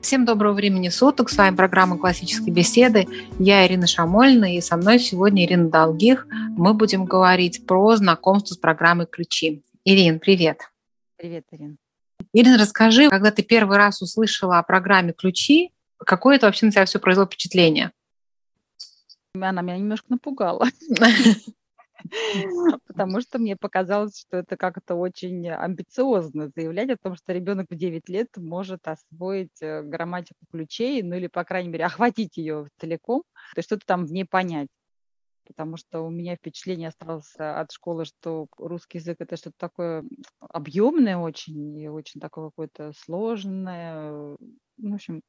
Всем доброго времени суток. С вами программа «Классические беседы». Я Ирина Шамольна, и со мной сегодня Ирина Долгих. Мы будем говорить про знакомство с программой «Ключи». Ирин, привет. Привет, Ирина. Ирина, расскажи, когда ты первый раз услышала о программе «Ключи», какое это вообще на тебя все произвело впечатление? Она меня немножко напугала. Потому что мне показалось, что это как-то очень амбициозно заявлять о том, что ребенок в 9 лет может освоить э, грамматику ключей, ну или, по крайней мере, охватить ее целиком, то есть что-то там в ней понять. Потому что у меня впечатление осталось от школы, что русский язык это что-то такое объемное очень, и очень такое какое-то сложное. Ну, в общем,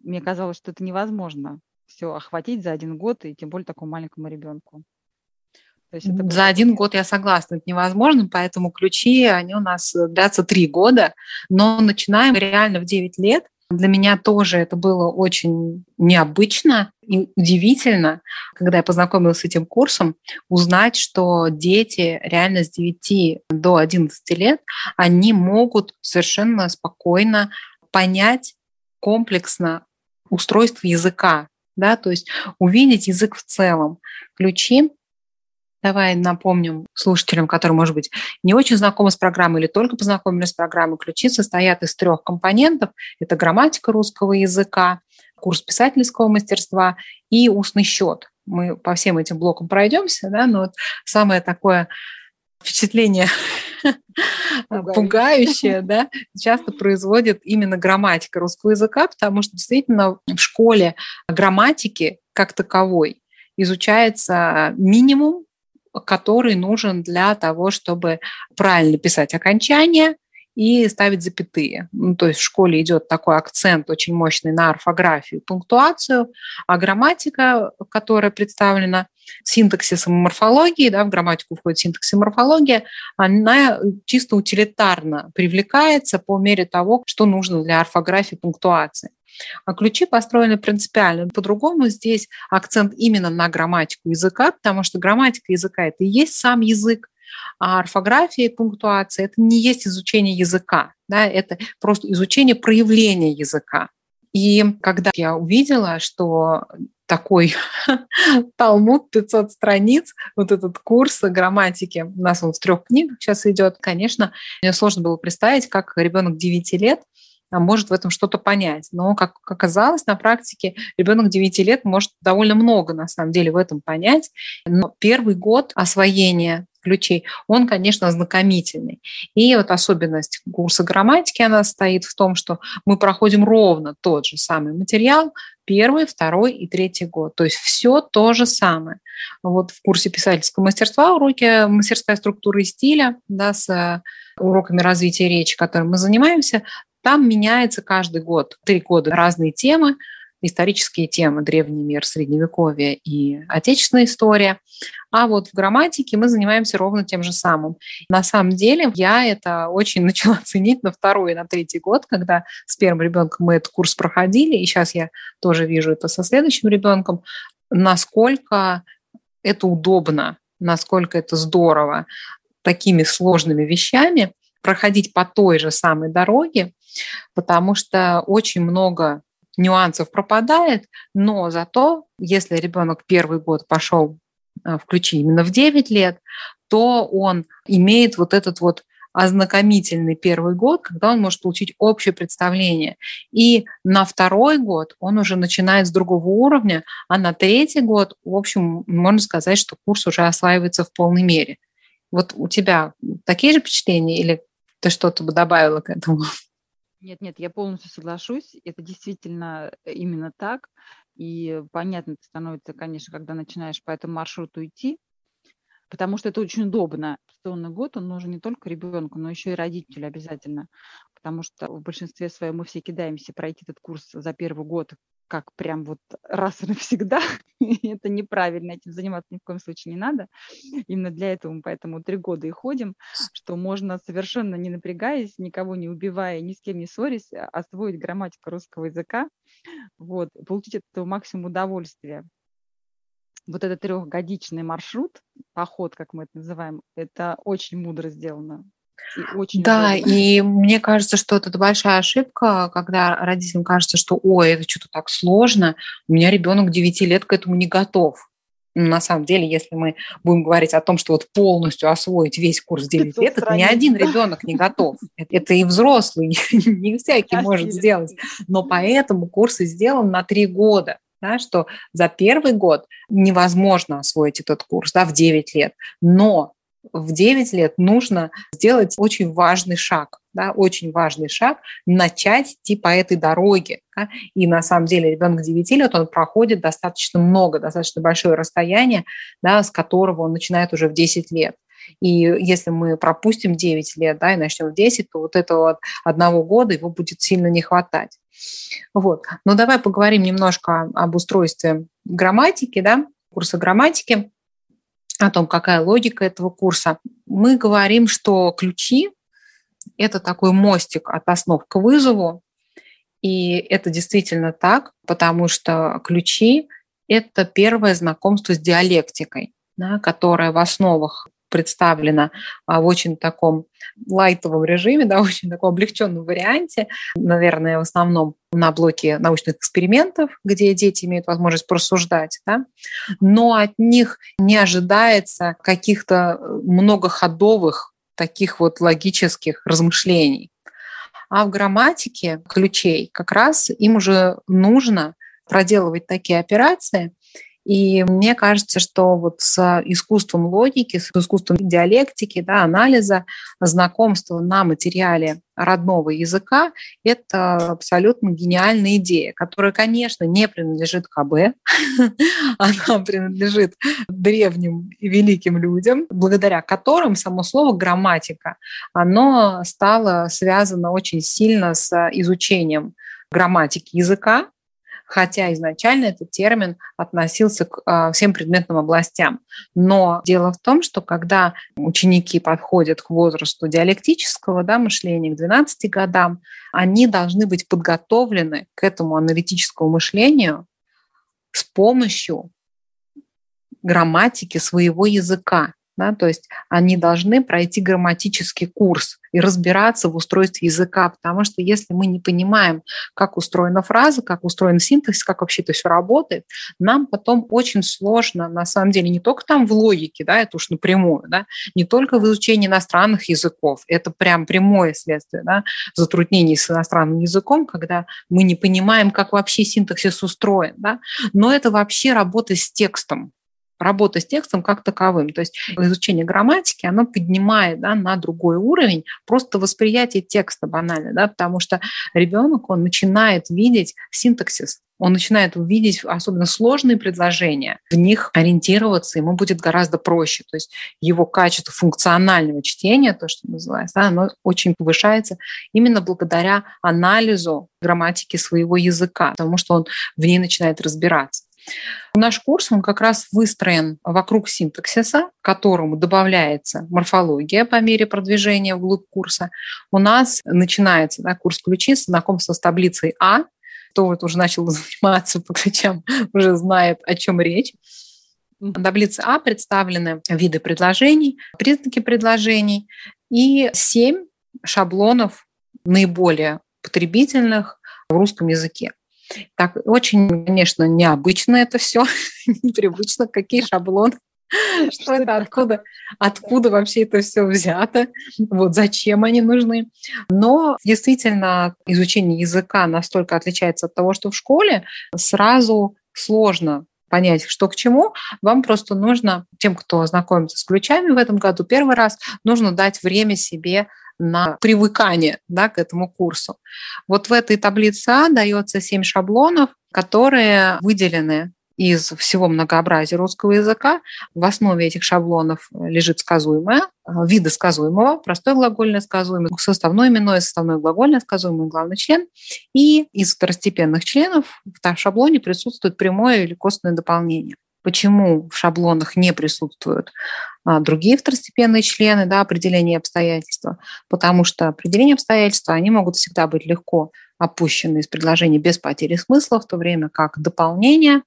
мне казалось, что это невозможно все охватить за один год, и тем более такому маленькому ребенку. То есть это За один год я согласна, это невозможно, поэтому ключи, они у нас длятся три года, но начинаем реально в 9 лет. Для меня тоже это было очень необычно и удивительно, когда я познакомилась с этим курсом, узнать, что дети реально с 9 до 11 лет, они могут совершенно спокойно понять комплексно устройство языка, да, то есть увидеть язык в целом. Ключи Давай напомним слушателям, которые, может быть, не очень знакомы с программой или только познакомились с программой, ключи состоят из трех компонентов. Это грамматика русского языка, курс писательского мастерства и устный счет. Мы по всем этим блокам пройдемся, да, но вот самое такое впечатление пугающее, да, часто производит именно грамматика русского языка, потому что действительно в школе грамматики как таковой изучается минимум который нужен для того, чтобы правильно писать окончание и ставить запятые. Ну, то есть в школе идет такой акцент очень мощный на орфографию, пунктуацию, а грамматика, которая представлена синтаксисом и морфологией, да, в грамматику входит синтаксис и морфология, она чисто утилитарно привлекается по мере того, что нужно для орфографии, пунктуации. А ключи построены принципиально по-другому. Здесь акцент именно на грамматику языка, потому что грамматика языка – это и есть сам язык, а орфография и пунктуация – это не есть изучение языка, да, это просто изучение проявления языка. И когда я увидела, что такой Талмуд 500 страниц, вот этот курс грамматики, у нас он в трех книгах сейчас идет, конечно, мне сложно было представить, как ребенок 9 лет а, может в этом что-то понять. Но, как оказалось, на практике ребенок 9 лет может довольно много, на самом деле, в этом понять. Но первый год освоения ключей, он, конечно, знакомительный. И вот особенность курса грамматики, она стоит в том, что мы проходим ровно тот же самый материал первый, второй и третий год. То есть все то же самое. Вот в курсе писательского мастерства уроки мастерская структура и стиля да, с уроками развития речи, которым мы занимаемся, там меняется каждый год, три года разные темы, исторические темы, древний мир, средневековье и отечественная история. А вот в грамматике мы занимаемся ровно тем же самым. На самом деле я это очень начала ценить на второй и на третий год, когда с первым ребенком мы этот курс проходили, и сейчас я тоже вижу это со следующим ребенком, насколько это удобно, насколько это здорово такими сложными вещами проходить по той же самой дороге, потому что очень много нюансов пропадает, но зато, если ребенок первый год пошел э, в ключи именно в 9 лет, то он имеет вот этот вот ознакомительный первый год, когда он может получить общее представление. И на второй год он уже начинает с другого уровня, а на третий год, в общем, можно сказать, что курс уже осваивается в полной мере. Вот у тебя такие же впечатления или ты что-то бы добавила к этому? Нет, нет, я полностью соглашусь. Это действительно э, именно так. И понятно становится, конечно, когда начинаешь по этому маршруту идти, потому что это очень удобно. Инвестиционный год, он нужен не только ребенку, но еще и родителю обязательно, потому что в большинстве своем мы все кидаемся пройти этот курс за первый год как прям вот раз и навсегда. это неправильно, этим заниматься ни в коем случае не надо. Именно для этого мы поэтому три года и ходим, что можно совершенно не напрягаясь, никого не убивая, ни с кем не ссорясь, а, освоить грамматику русского языка, вот, получить от этого максимум удовольствия. Вот этот трехгодичный маршрут, поход, как мы это называем, это очень мудро сделано. И очень да, удобно. и мне кажется, что это большая ошибка, когда родителям кажется, что ой, это что-то так сложно, у меня ребенок 9 лет к этому не готов. Но на самом деле, если мы будем говорить о том, что вот полностью освоить весь курс 9 лет, это ни один ребенок не готов. Это и взрослый, не всякий может сделать. Но поэтому курс и сделан на 3 года да, что за первый год невозможно освоить этот курс да, в 9 лет, но в 9 лет нужно сделать очень важный шаг, да, очень важный шаг, начать идти по этой дороге. Да, и на самом деле ребенок 9 лет, он проходит достаточно много, достаточно большое расстояние, да, с которого он начинает уже в 10 лет. И если мы пропустим 9 лет да, и начнем в 10, то вот этого одного года его будет сильно не хватать. Вот. Но давай поговорим немножко об устройстве грамматики, да, курса грамматики, о том, какая логика этого курса. Мы говорим, что ключи – это такой мостик от основ к вызову, и это действительно так, потому что ключи – это первое знакомство с диалектикой, да, которая в основах представлена а, в очень таком лайтовом режиме, да, очень таком облегченном варианте, наверное, в основном на блоке научных экспериментов, где дети имеют возможность просуждать, да, но от них не ожидается каких-то многоходовых таких вот логических размышлений. А в грамматике ключей как раз им уже нужно проделывать такие операции, и мне кажется, что вот с искусством логики, с искусством диалектики, да, анализа, знакомства на материале родного языка – это абсолютно гениальная идея, которая, конечно, не принадлежит КБ, она принадлежит древним и великим людям, благодаря которым само слово «грамматика» оно стало связано очень сильно с изучением грамматики языка, хотя изначально этот термин относился к а, всем предметным областям. Но дело в том, что когда ученики подходят к возрасту диалектического да, мышления, к 12 годам, они должны быть подготовлены к этому аналитическому мышлению с помощью грамматики своего языка. Да, то есть они должны пройти грамматический курс и разбираться в устройстве языка, потому что если мы не понимаем, как устроена фраза, как устроен синтаксис, как вообще это все работает, нам потом очень сложно, на самом деле, не только там в логике, да, это уж напрямую, да, не только в изучении иностранных языков, это прям прямое следствие да, затруднений с иностранным языком, когда мы не понимаем, как вообще синтаксис устроен, да, но это вообще работа с текстом, работа с текстом как таковым. То есть изучение грамматики, оно поднимает да, на другой уровень просто восприятие текста банально, да, потому что ребенок, он начинает видеть синтаксис, он начинает увидеть особенно сложные предложения, в них ориентироваться ему будет гораздо проще. То есть его качество функционального чтения, то, что называется, оно очень повышается именно благодаря анализу грамматики своего языка, потому что он в ней начинает разбираться. Наш курс, он как раз выстроен вокруг синтаксиса, к которому добавляется морфология по мере продвижения вглубь курса. У нас начинается да, курс ключи, знакомство с таблицей А. Кто вот уже начал заниматься по ключам, уже знает, о чем речь. В таблице А представлены виды предложений, признаки предложений и семь шаблонов наиболее потребительных в русском языке. Так, очень, конечно, необычно это все, непривычно, какие шаблоны. Что это, откуда, откуда вообще это все взято, вот зачем они нужны. Но действительно изучение языка настолько отличается от того, что в школе, сразу сложно понять, что к чему, вам просто нужно, тем, кто знакомится с ключами в этом году первый раз, нужно дать время себе на привыкание да, к этому курсу. Вот в этой таблице А дается 7 шаблонов, которые выделены из всего многообразия русского языка. В основе этих шаблонов лежит сказуемое, виды сказуемого, простой глагольное сказуемое, составное именное, составное глагольное сказуемое, главный член. И из второстепенных членов в шаблоне присутствует прямое или костное дополнение почему в шаблонах не присутствуют а, другие второстепенные члены да, определения обстоятельства, потому что определения обстоятельства, они могут всегда быть легко опущены из предложения без потери смысла, в то время как дополнение,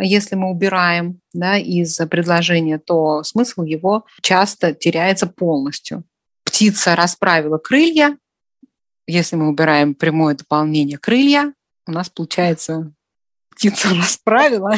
если мы убираем да, из предложения, то смысл его часто теряется полностью птица расправила крылья. Если мы убираем прямое дополнение крылья, у нас получается птица расправила.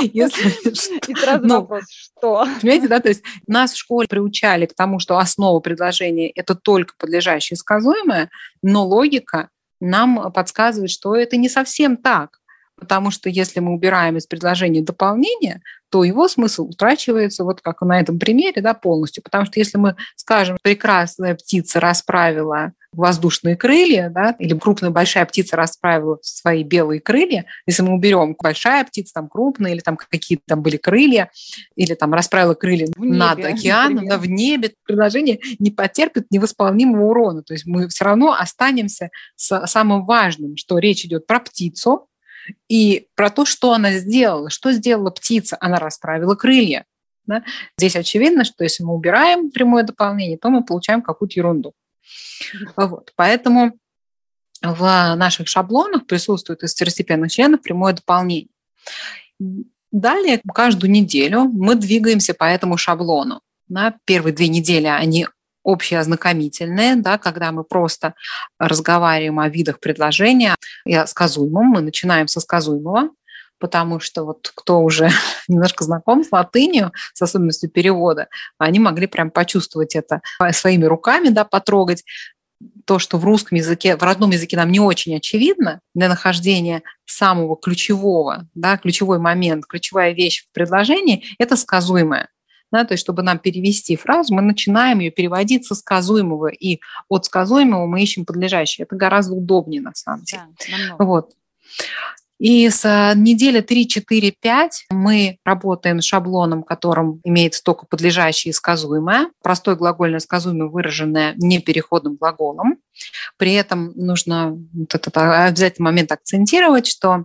И сразу ну, вопрос, что? Понимаете, да, то есть нас в школе приучали к тому, что основа предложения – это только подлежащее сказуемое, но логика нам подсказывает, что это не совсем так. Потому что если мы убираем из предложения дополнение, то его смысл утрачивается, вот как на этом примере, да, полностью. Потому что если мы скажем, прекрасная птица расправила воздушные крылья, да, или крупная большая птица расправила свои белые крылья, если мы уберем большая птица, там крупная, или там какие-то там были крылья, или там расправила крылья в над небе, океаном, да, в небе, предложение не потерпит невосполнимого урона. То есть мы все равно останемся с самым важным, что речь идет про птицу, и про то, что она сделала. Что сделала птица? Она расправила крылья. Да? Здесь очевидно, что если мы убираем прямое дополнение, то мы получаем какую-то ерунду. Вот. Поэтому в наших шаблонах присутствует из второстепенных членов прямое дополнение. Далее, каждую неделю мы двигаемся по этому шаблону. На первые две недели они общее ознакомительное, да, когда мы просто разговариваем о видах предложения и о сказуемом. Мы начинаем со сказуемого, потому что вот кто уже немножко знаком с латынью, с особенностью перевода, они могли прям почувствовать это своими руками, да, потрогать то, что в русском языке, в родном языке нам не очень очевидно, для нахождения самого ключевого, да, ключевой момент, ключевая вещь в предложении, это сказуемое. Да, то есть, чтобы нам перевести фразу, мы начинаем ее переводить со сказуемого, и от сказуемого мы ищем подлежащее. Это гораздо удобнее, на самом деле. Да, вот. И с а, недели 3-4-5 мы работаем шаблоном, которым имеется только подлежащее и сказуемое. Простое глагольное сказуемое, выраженное непереходным глаголом. При этом нужно вот этот обязательный момент акцентировать, что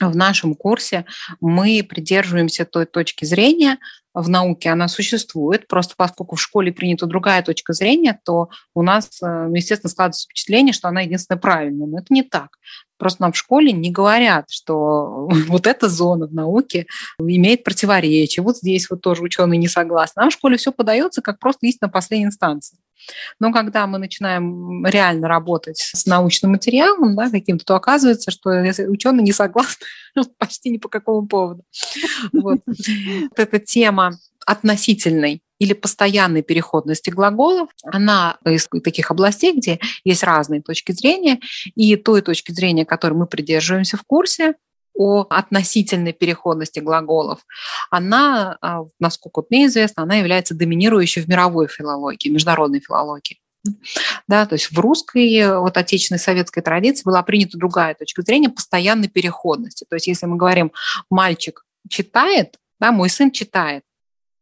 в нашем курсе мы придерживаемся той точки зрения, в науке она существует, просто поскольку в школе принята другая точка зрения, то у нас, э, естественно, складывается впечатление, что она единственная правильная. Но это не так. Просто нам в школе не говорят, что вот эта зона в науке имеет противоречие. Вот здесь вот тоже ученые не согласны. Нам в школе все подается как просто истина последней инстанции. Но когда мы начинаем реально работать с научным материалом да, каким-то, то оказывается, что ученые не согласны почти ни по какому поводу. Вот. вот эта тема относительной или постоянной переходности глаголов, она из таких областей, где есть разные точки зрения, и той точки зрения, которой мы придерживаемся в курсе, о относительной переходности глаголов, она, а, насколько мне известно, она является доминирующей в мировой филологии, международной филологии. Да, то есть в русской, вот отечественной советской традиции была принята другая точка зрения постоянной переходности. То есть если мы говорим «мальчик читает», да, «мой сын читает»,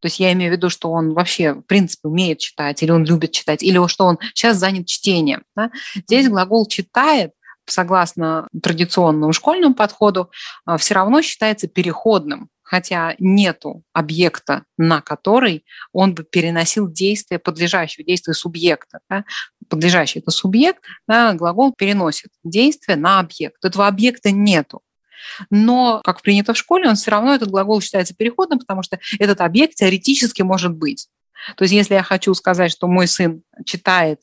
то есть я имею в виду, что он вообще, в принципе, умеет читать, или он любит читать, или что он сейчас занят чтением. Да? Здесь глагол «читает» согласно традиционному школьному подходу, а, все равно считается переходным, хотя нету объекта, на который он бы переносил действие подлежащего, действие субъекта. Да? Подлежащий – это субъект, да, глагол переносит действие на объект. Этого объекта нету. Но, как принято в школе, он все равно, этот глагол считается переходным, потому что этот объект теоретически может быть. То есть если я хочу сказать, что мой сын читает,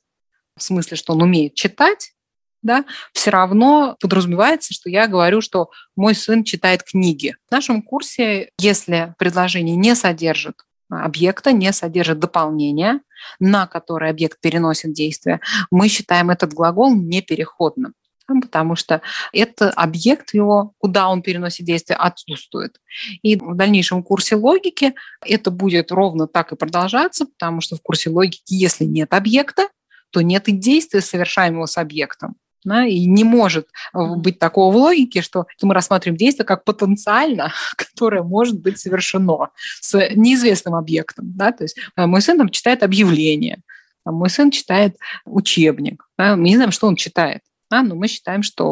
в смысле, что он умеет читать, да, все равно подразумевается, что я говорю, что мой сын читает книги. В нашем курсе, если предложение не содержит объекта, не содержит дополнения, на которое объект переносит действие, мы считаем этот глагол непереходным потому что это объект его, куда он переносит действие, отсутствует. И в дальнейшем курсе логики это будет ровно так и продолжаться, потому что в курсе логики, если нет объекта, то нет и действия, совершаемого с объектом. Да, и не может э, быть такого в логике, что мы рассматриваем действие как потенциально, которое может быть совершено с неизвестным объектом. Да? То есть э, мой сын там читает объявление, мой сын читает учебник. Да? Мы не знаем, что он читает. Да, но мы считаем, что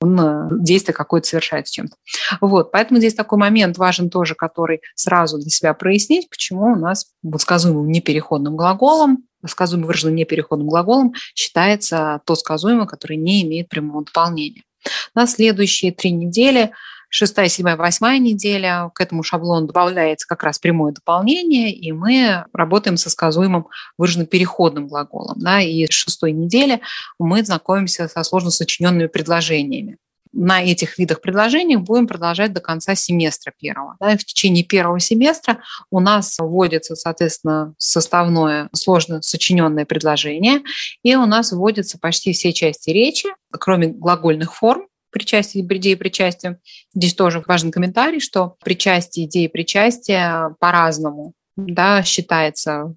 он э, действие какое-то совершает с чем-то. Вот, поэтому здесь такой момент важен тоже, который сразу для себя прояснить, почему у нас вот сказуемым непереходным глаголом сказуемый выраженным непереходным глаголом считается то сказуемое, которое не имеет прямого дополнения. На следующие три недели шестая, седьмая, восьмая неделя, к этому шаблону добавляется как раз прямое дополнение, и мы работаем со сказуемым выраженным переходным глаголом. Да, и с шестой недели мы знакомимся со сложно сочиненными предложениями на этих видах предложений будем продолжать до конца семестра первого. Да, и в течение первого семестра у нас вводится, соответственно, составное сложно сочиненное предложение, и у нас вводятся почти все части речи, кроме глагольных форм, причастие, идеи причастия. Здесь тоже важный комментарий, что причастие, идеи причастия по-разному да, считается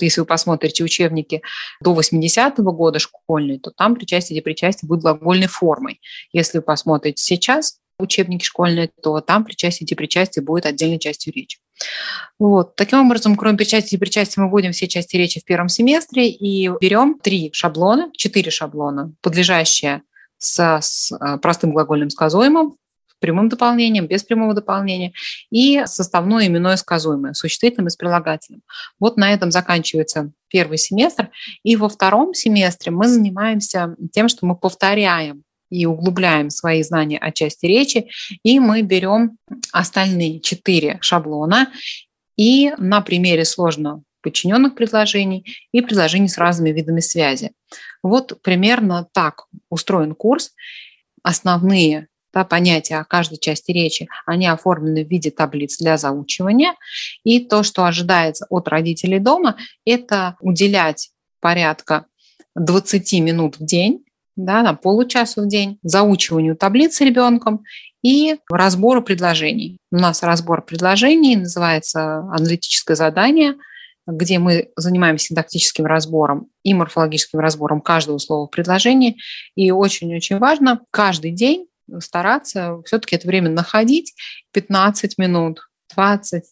если вы посмотрите учебники до 80-го года школьные, то там причастие и причастие будет глагольной формой. Если вы посмотрите сейчас учебники школьные, то там причастие и причастие будет отдельной частью речи. Вот. Таким образом, кроме причастия и причастия, мы вводим все части речи в первом семестре и берем три шаблона, четыре шаблона, подлежащие с, с э, простым глагольным сказуемым, прямым дополнением, без прямого дополнения, и составное именное сказуемое, существительным и с прилагательным. Вот на этом заканчивается первый семестр. И во втором семестре мы занимаемся тем, что мы повторяем и углубляем свои знания о части речи, и мы берем остальные четыре шаблона и на примере сложно подчиненных предложений и предложений с разными видами связи. Вот примерно так устроен курс. Основные да, понятия о каждой части речи, они оформлены в виде таблиц для заучивания. И то, что ожидается от родителей дома, это уделять порядка 20 минут в день, да, на получаса в день, заучиванию таблицы ребенком и разбору предложений. У нас разбор предложений называется аналитическое задание, где мы занимаемся синтактическим разбором и морфологическим разбором каждого слова в предложении. И очень-очень важно каждый день стараться все-таки это время находить 15 минут, 20-30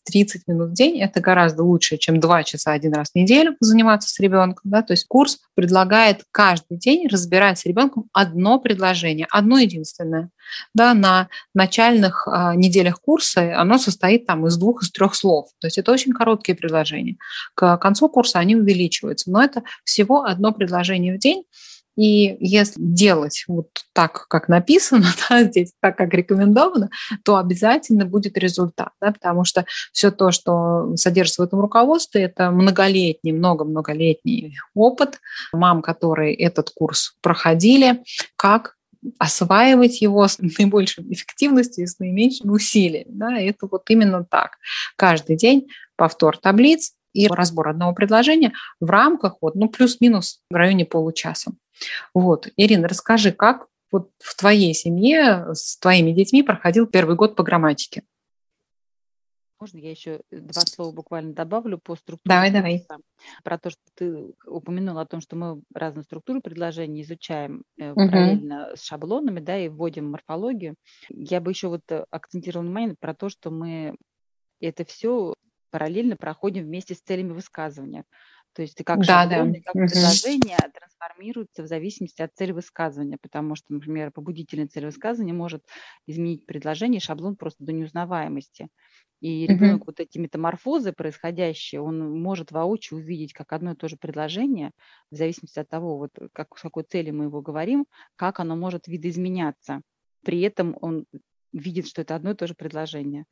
минут в день, это гораздо лучше, чем 2 часа один раз в неделю заниматься с ребенком. Да? То есть курс предлагает каждый день разбирать с ребенком одно предложение, одно единственное. Да, на начальных э, неделях курса оно состоит там из двух, из трех слов. То есть это очень короткие предложения. К концу курса они увеличиваются, но это всего одно предложение в день. И если делать вот так, как написано да, здесь, так, как рекомендовано, то обязательно будет результат, да, потому что все то, что содержится в этом руководстве, это многолетний, много-многолетний опыт мам, которые этот курс проходили, как осваивать его с наибольшей эффективностью и с наименьшими усилиями. Да, это вот именно так. Каждый день повтор таблиц, и разбор одного предложения в рамках вот, ну, плюс-минус в районе получаса. Вот. Ирина, расскажи, как вот в твоей семье с твоими детьми проходил первый год по грамматике? Можно я еще два слова буквально добавлю по структуре? Давай, давай. Про то, что ты упомянула о том, что мы разные структуры предложений изучаем угу. параллельно с шаблонами, да, и вводим морфологию. Я бы еще вот э, акцентировала внимание про то, что мы это все параллельно проходим вместе с целями высказывания. То есть и как да, шаблоны, да. как угу. предложения трансформируются в зависимости от цели высказывания, потому что, например, побудительная цель высказывания может изменить предложение, шаблон просто до неузнаваемости. И ребенок угу. вот эти метаморфозы происходящие, он может воочию увидеть как одно и то же предложение, в зависимости от того, вот как, с какой цели мы его говорим, как оно может видоизменяться. При этом он видит, что это одно и то же предложение.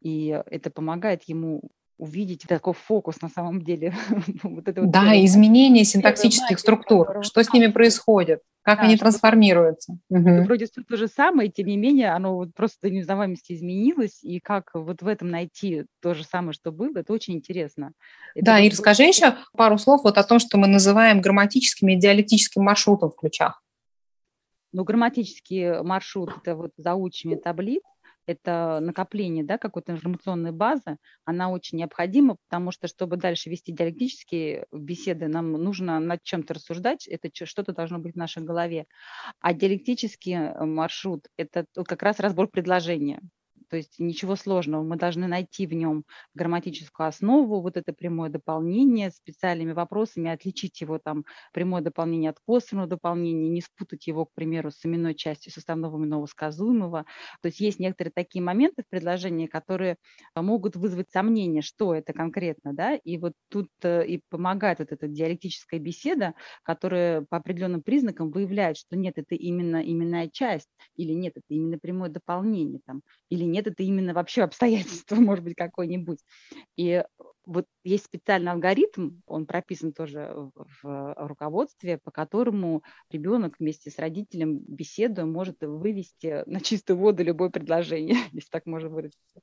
И это помогает ему увидеть такой фокус на самом деле. вот это да, вот изменение синтаксических структур, что с ними происходит, как да, они трансформируются. Угу. Вроде все то же самое, тем не менее, оно вот просто до неузнаваемости изменилось, и как вот в этом найти то же самое, что было, это очень интересно. Это да, и расскажи еще пару слов вот о том, что мы называем грамматическим и диалектическим маршрутом в ключах. Ну, грамматический маршрут – это вот заучивание таблиц, это накопление да, какой-то информационной базы, она очень необходима, потому что, чтобы дальше вести диалектические беседы, нам нужно над чем-то рассуждать, это что-то должно быть в нашей голове. А диалектический э, маршрут – это как раз разбор предложения. То есть ничего сложного. Мы должны найти в нем грамматическую основу, вот это прямое дополнение специальными вопросами, отличить его там прямое дополнение от косвенного дополнения, не спутать его, к примеру, с именной частью составного именного сказуемого. То есть есть некоторые такие моменты в предложении, которые могут вызвать сомнение, что это конкретно, да, и вот тут э, и помогает вот эта диалектическая беседа, которая по определенным признакам выявляет, что нет, это именно именная часть, или нет, это именно прямое дополнение, там, или нет, это именно вообще обстоятельство, может быть, какое-нибудь. И вот есть специальный алгоритм, он прописан тоже в руководстве, по которому ребенок вместе с родителем беседуя может вывести на чистую воду любое предложение, если так можно выразиться.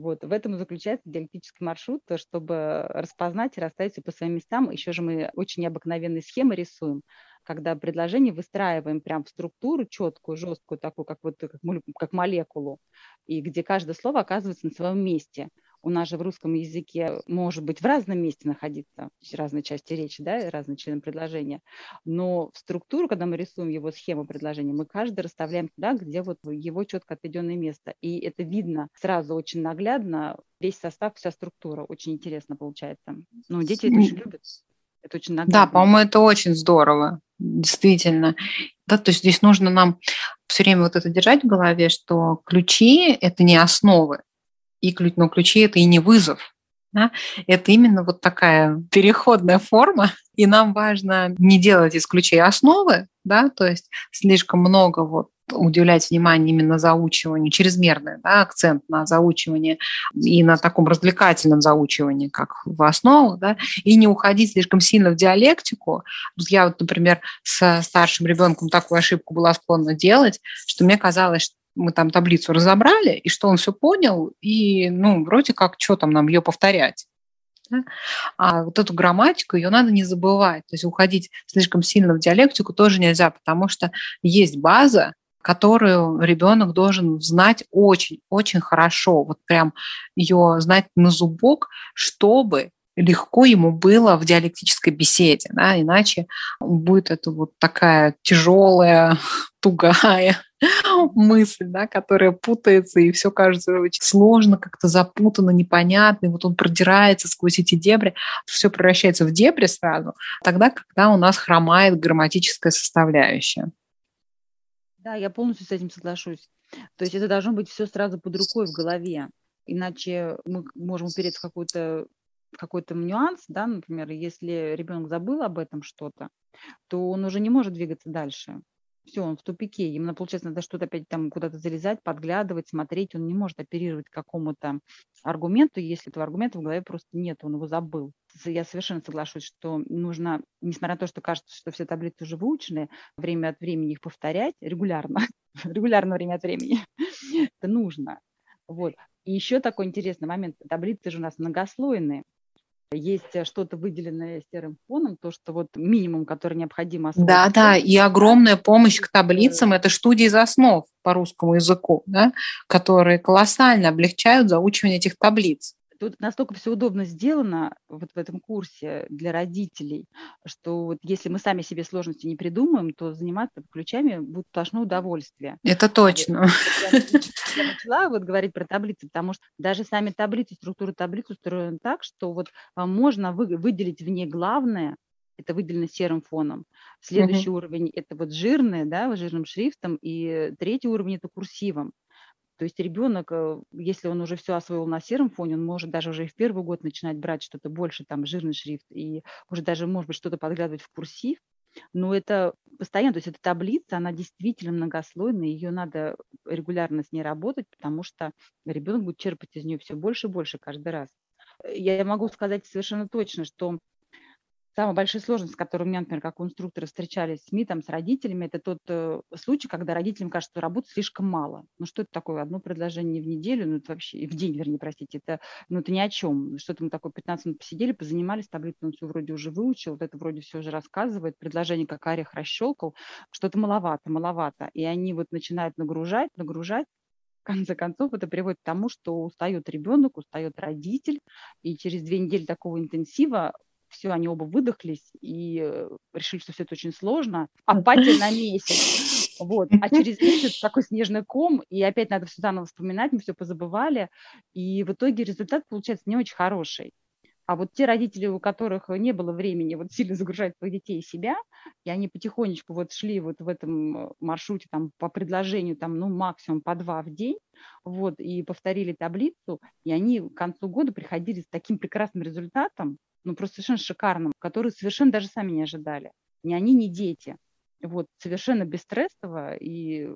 Вот. В этом и заключается диалектический маршрут, чтобы распознать и расставить все по своим местам. Еще же мы очень необыкновенные схемы рисуем, когда предложение выстраиваем прям в структуру четкую, жесткую, такую, как, вот, как, как молекулу, и где каждое слово оказывается на своем месте – у нас же в русском языке может быть в разном месте находиться, разные части речи, да, разные члены предложения, но в структуру, когда мы рисуем его схему предложения, мы каждый расставляем туда, где вот его четко отведенное место. И это видно сразу очень наглядно, весь состав, вся структура. Очень интересно получается. Ну, дети это очень любят. Это очень наглядно. Да, по-моему, это очень здорово, действительно. Да, то есть здесь нужно нам все время вот это держать в голове, что ключи – это не основы, и но ключи это и не вызов. Да? Это именно вот такая переходная форма, и нам важно не делать из ключей основы, да, то есть слишком много вот уделять внимание именно заучиванию, чрезмерный да, акцент на заучивание и на таком развлекательном заучивании, как в основу, да, и не уходить слишком сильно в диалектику. Я вот, например, с старшим ребенком такую ошибку была склонна делать, что мне казалось, что мы там таблицу разобрали, и что он все понял, и, ну, вроде как, что там нам ее повторять. А вот эту грамматику, ее надо не забывать. То есть уходить слишком сильно в диалектику тоже нельзя, потому что есть база, которую ребенок должен знать очень-очень хорошо, вот прям ее знать на зубок, чтобы легко ему было в диалектической беседе, да, иначе будет это вот такая тяжелая, тугая мысль, да, которая путается, и все кажется очень сложно, как-то запутанно, непонятно, и вот он продирается сквозь эти дебри, все превращается в дебри сразу, тогда, когда у нас хромает грамматическая составляющая. Да, я полностью с этим соглашусь. То есть это должно быть все сразу под рукой в голове, иначе мы можем упереться в какой-то какой-то нюанс, да, например, если ребенок забыл об этом что-то, то он уже не может двигаться дальше. Все, он в тупике. Ему, получается, надо что-то опять там куда-то залезать, подглядывать, смотреть. Он не может оперировать какому-то аргументу, если этого аргумента в голове просто нет, он его забыл. Я совершенно соглашусь, что нужно, несмотря на то, что кажется, что все таблицы уже выучены, время от времени их повторять регулярно, регулярно время от времени, это нужно. Вот. И еще такой интересный момент. Таблицы же у нас многослойные есть э, что-то выделенное серым фоном, то, что вот минимум, который необходимо освоить. Да, да, и огромная помощь к таблицам – это студии из основ по русскому языку, да, которые колоссально облегчают заучивание этих таблиц тут настолько все удобно сделано вот в этом курсе для родителей, что вот если мы сами себе сложности не придумаем, то заниматься ключами будет сплошное удовольствие. Это точно. Я начала вот говорить про таблицы, потому что даже сами таблицы, структура таблиц устроена так, что вот а, можно выделить в ней главное, это выделено серым фоном. Следующий uh-huh. уровень это вот жирное, да, жирным шрифтом, и третий уровень это курсивом. То есть ребенок, э, если он уже все освоил на сером фоне, он может даже уже и в первый год начинать брать что-то больше, там жирный шрифт, и уже даже, может быть, что-то подглядывать в курсив. Но это постоянно, то есть эта таблица, она действительно многослойная, ее надо регулярно с ней работать, потому что ребенок будет черпать из нее все больше и больше каждый раз. Я могу сказать совершенно точно, что Самая большая сложность, с которой у меня, например, как у инструктора встречались с СМИ, там, с родителями, это тот э, случай, когда родителям кажется, что работы слишком мало. Ну что это такое? Одно предложение в неделю, ну это вообще, в день, вернее, простите, это, ну это ни о чем. Что-то мы такое 15 минут посидели, позанимались, таблицу он все вроде уже выучил, вот это вроде все уже рассказывает, предложение как орех расщелкал, что-то маловато, маловато. И они вот начинают нагружать, нагружать, в конце концов, это приводит к тому, что устает ребенок, устает родитель, и через две недели такого интенсива все, они оба выдохлись и э, решили, что все это очень сложно. Апатия на месяц. Вот. А через месяц такой снежный ком, и опять надо все заново вспоминать, мы все позабывали. И в итоге результат получается не очень хороший. А вот те родители, у которых не было времени вот сильно загружать своих детей и себя, и они потихонечку вот шли вот в этом э, маршруте там по предложению там, ну, максимум по два в день, вот, и повторили таблицу, и они к концу года приходили с таким прекрасным результатом, ну, просто совершенно шикарным, который совершенно даже сами не ожидали. Ни они, ни дети. Вот, совершенно бесстрессово и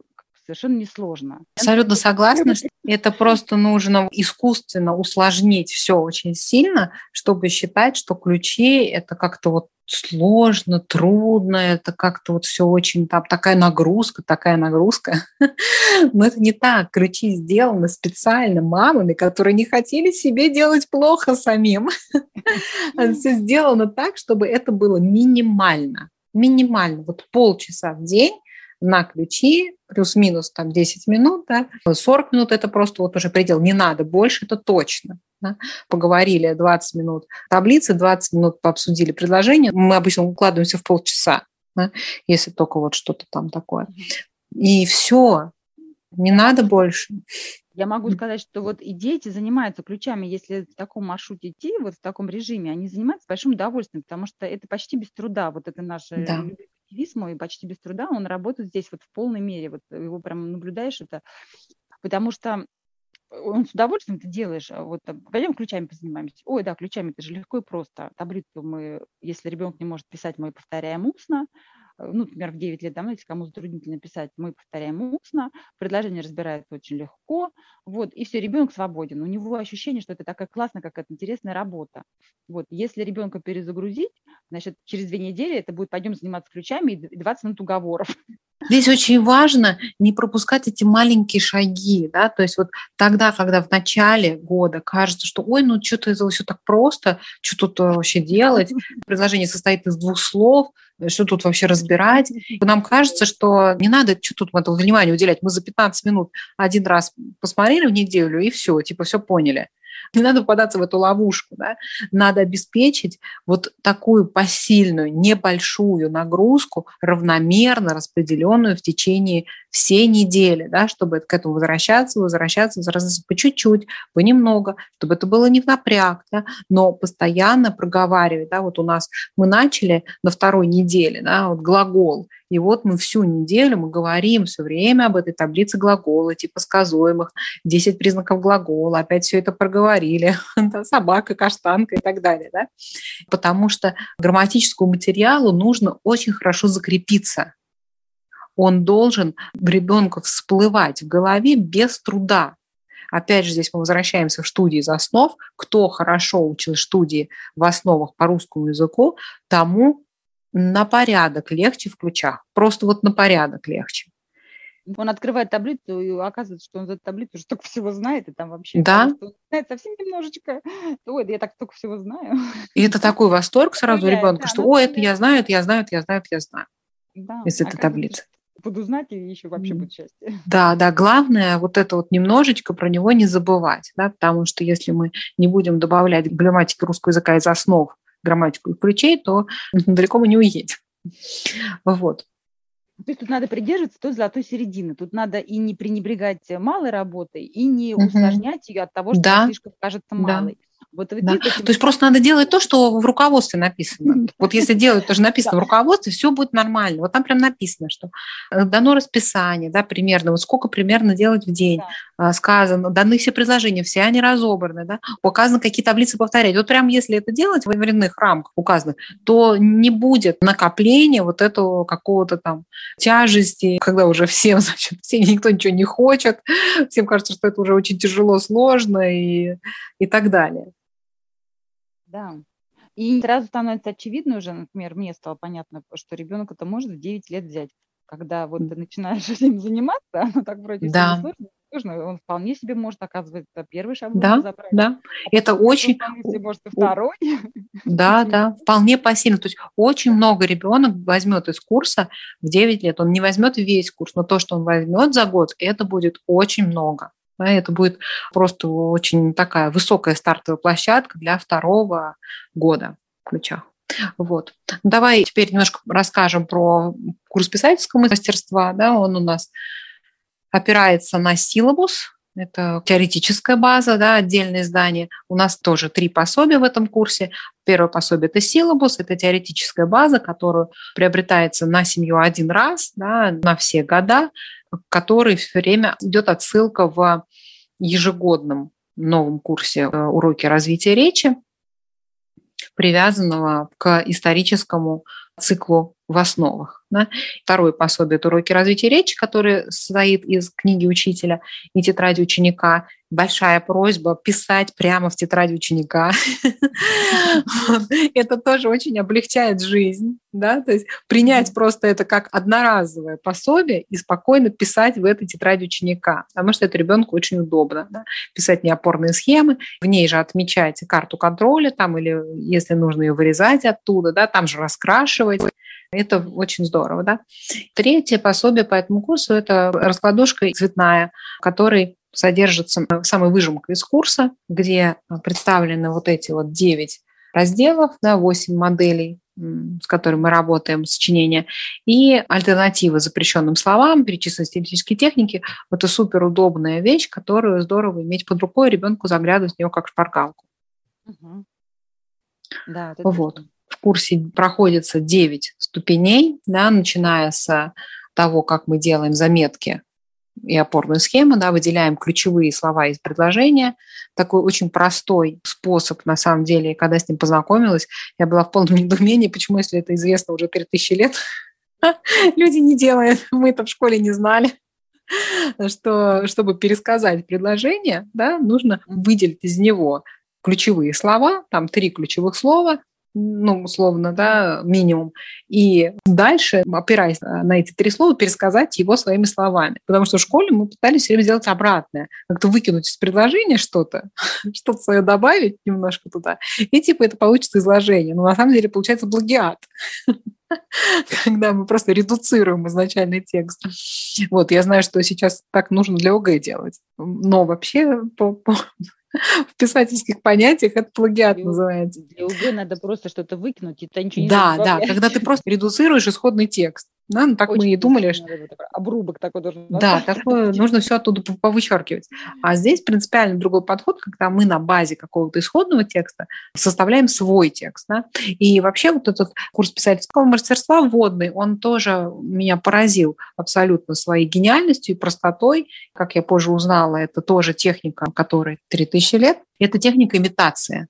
совершенно несложно. Абсолютно согласна. Это просто нужно искусственно усложнить все очень сильно, чтобы считать, что ключи это как-то вот сложно, трудно, это как-то вот все очень там такая нагрузка, такая нагрузка. Но это не так. Ключи сделаны специально мамами, которые не хотели себе делать плохо самим. Все сделано так, чтобы это было минимально. Минимально. Вот полчаса в день на ключи, плюс-минус там 10 минут, да, 40 минут это просто вот уже предел, не надо, больше это точно. Да. Поговорили 20 минут таблицы, 20 минут пообсудили предложение. Мы обычно укладываемся в полчаса, да, если только вот что-то там такое. И все, не надо больше. Я могу сказать, что вот и дети занимаются ключами, если в таком маршруте идти, вот в таком режиме, они занимаются большим удовольствием, потому что это почти без труда, вот это наше да активист мой почти без труда, он работает здесь вот в полной мере, вот его прям наблюдаешь это, потому что он с удовольствием ты делаешь. А вот пойдем ключами позанимаемся. Ой, да, ключами это же легко и просто. Таблицу мы, если ребенок не может писать, мы повторяем устно. Э, ну, например, в 9 лет, да, если кому затруднительно писать, мы повторяем устно, предложение разбирается очень легко, вот, и все, ребенок свободен. У него ощущение, что это такая классная, какая-то интересная работа. Вот, если ребенка перезагрузить, значит, через две недели это будет пойдем заниматься ключами и 20 минут уговоров. Здесь очень важно не пропускать эти маленькие шаги, да, то есть вот тогда, когда в начале года кажется, что ой, ну что-то это все так просто, что тут вообще делать, предложение состоит из двух слов, что тут вообще разбирать. Нам кажется, что не надо что тут этому внимание уделять. Мы за 15 минут один раз посмотрели в неделю, и все, типа все поняли. Не надо попадаться в эту ловушку. Да? Надо обеспечить вот такую посильную, небольшую нагрузку, равномерно распределенную в течение всей недели, да, чтобы к этому возвращаться, возвращаться, возвращаться по чуть-чуть, понемногу, чтобы это было не в напряг, да, но постоянно проговаривать. Да, вот у нас мы начали на второй неделе, да, вот глагол, и вот мы всю неделю мы говорим все время об этой таблице глагола, типа сказуемых, 10 признаков глагола, опять все это проговорили, собака, каштанка и так далее. Да? Потому что грамматическому материалу нужно очень хорошо закрепиться. Он должен в ребенка всплывать в голове без труда. Опять же, здесь мы возвращаемся в студии из основ. Кто хорошо учил студии в основах по русскому языку, тому на порядок легче в ключах. Просто вот на порядок легче. Он открывает таблицу, и оказывается, что он за таблицу уже столько всего знает, и там вообще да? знает совсем немножечко. Ой, да я так столько всего знаю. И это такой восторг сразу ребенка, да, что ой, это я знаю, это я знаю, это я знаю, это я знаю. Да, из этой таблицы. Буду знать, и еще вообще будет счастье. Да, да, главное вот это вот немножечко про него не забывать, да, потому что если мы не будем добавлять грамматики русского языка из основ грамматику и ключей, то далеко мы не уедем. Вот. То есть тут надо придерживаться той золотой середины. Тут надо и не пренебрегать малой работой, и не усложнять ее от того, что да. слишком кажется малой. Да. Вот да. То есть просто надо делать то, что в руководстве написано. Вот если делать то, что написано в руководстве, все будет нормально. Вот там прям написано, что э, дано расписание, да, примерно, вот сколько примерно делать в день, а, сказано, даны все предложения, все они разобраны, да, указаны какие таблицы повторять. Вот прям если это делать в временных рамках указанных, то не будет накопления вот этого какого-то там тяжести, когда уже всем, значит, все, никто ничего не хочет, всем кажется, что это уже очень тяжело, сложно и, и так далее. Да. И сразу становится очевидно уже, например, мне стало понятно, что ребенок это может в 9 лет взять. Когда вот ты начинаешь этим заниматься, оно так вроде да. сложно, сложно, он вполне себе может, оказывается, первый шаблон да, забрать. Да, а это очень... Себе, может, и второй. Да, да, вполне посильно. То есть очень много ребенок возьмет из курса в 9 лет. Он не возьмет весь курс, но то, что он возьмет за год, это будет очень много. Да, это будет просто очень такая высокая стартовая площадка для второго года. ключах. Вот. Давай теперь немножко расскажем про курс писательского мастерства. Да, он у нас опирается на силабус, это теоретическая база, да, отдельное издание. У нас тоже три пособия в этом курсе. Первое пособие – это силабус, это теоретическая база, которую приобретается на семью один раз, да, на все года, в который все время идет отсылка в ежегодном новом курсе э, уроки развития речи, привязанного к историческому циклу в основах. Да. Второе пособие – это уроки развития речи, которое состоит из книги учителя и тетради ученика большая просьба писать прямо в тетради ученика. Это тоже очень облегчает жизнь, да, то есть принять просто это как одноразовое пособие и спокойно писать в этой тетради ученика, потому что это ребенку очень удобно, да? писать неопорные схемы, в ней же отмечать карту контроля там или если нужно ее вырезать оттуда, да, там же раскрашивать. Это очень здорово, да. Третье пособие по этому курсу – это раскладушка цветная, который содержится самая выжимка из курса, где представлены вот эти вот 9 разделов, да, 8 моделей, с которыми мы работаем, сочинения, и альтернативы запрещенным словам, перечисленные стилистические техники. Это супер удобная вещь, которую здорово иметь под рукой, ребенку заглядывать в нее как шпаргалку. Угу. Да, вот. В курсе проходится 9 ступеней, да, начиная с того, как мы делаем заметки и опорную схему, да, выделяем ключевые слова из предложения. Такой очень простой способ, на самом деле, когда с ним познакомилась, я была в полном недоумении, почему, если это известно уже 3000 лет, люди не делают, мы это в школе не знали. Что чтобы пересказать предложение, да, нужно выделить из него ключевые слова, там три ключевых слова, ну, условно, да, минимум. И дальше, опираясь на эти три слова, пересказать его своими словами. Потому что в школе мы пытались все время сделать обратное. Как-то выкинуть из предложения что-то, что-то свое добавить немножко туда, и типа это получится изложение. Но на самом деле получается плагиат когда мы просто редуцируем изначальный текст. Вот, я знаю, что сейчас так нужно для ОГЭ делать. Но вообще в писательских понятиях это плагиат для, называется. Для УГ надо просто что-то выкинуть, и это ничего не Да, да, когда ты просто редуцируешь исходный текст. Да, ну, так Очень мы и думали. Что... Обрубок такой должен Да, такое нужно все оттуда повычеркивать. А здесь принципиально другой подход, когда мы на базе какого-то исходного текста составляем свой текст. Да? И вообще вот этот курс писательского мастерства вводный, он тоже меня поразил абсолютно своей гениальностью и простотой. Как я позже узнала, это тоже техника, которой 3000 лет. Это техника имитации.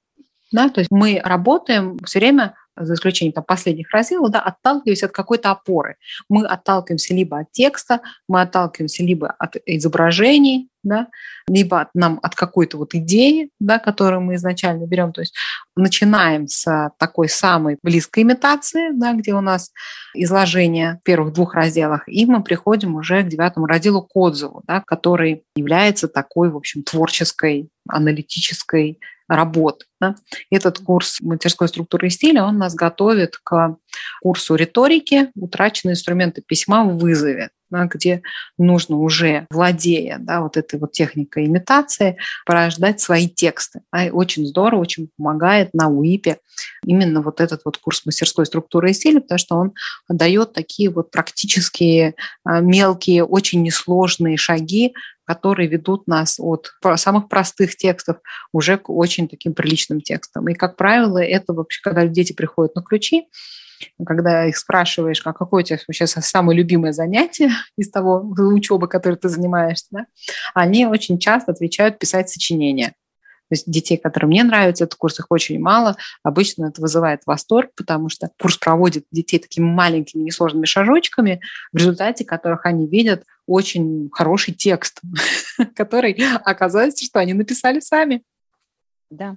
Да? То есть мы работаем все время за исключением там, последних разделов, да, отталкиваясь от какой-то опоры. Мы отталкиваемся либо от текста, мы отталкиваемся либо от изображений, да, либо от, нам от какой-то вот идеи, да, которую мы изначально берем. То есть начинаем с такой самой близкой имитации, да, где у нас изложение в первых двух разделах, и мы приходим уже к девятому разделу к отзыву, да, который является такой, в общем, творческой, аналитической работ. Да? Этот курс мастерской структуры и стиля, он нас готовит к курсу риторики «Утраченные инструменты письма в вызове», да, где нужно уже, владея да, вот этой вот техникой имитации, порождать свои тексты. Да? И очень здорово, очень помогает на УИПе именно вот этот вот курс мастерской структуры и стиля, потому что он дает такие вот практические а, мелкие, очень несложные шаги которые ведут нас от самых простых текстов уже к очень таким приличным текстам. И, как правило, это вообще, когда дети приходят на ключи, когда их спрашиваешь, а какое у тебя сейчас самое любимое занятие из того учебы, которой ты занимаешься, да, они очень часто отвечают писать сочинения. То есть детей, которым мне нравится этот курс, их очень мало. Обычно это вызывает восторг, потому что курс проводит детей такими маленькими несложными шажочками, в результате которых они видят очень хороший текст, который оказывается, что они написали сами. Да.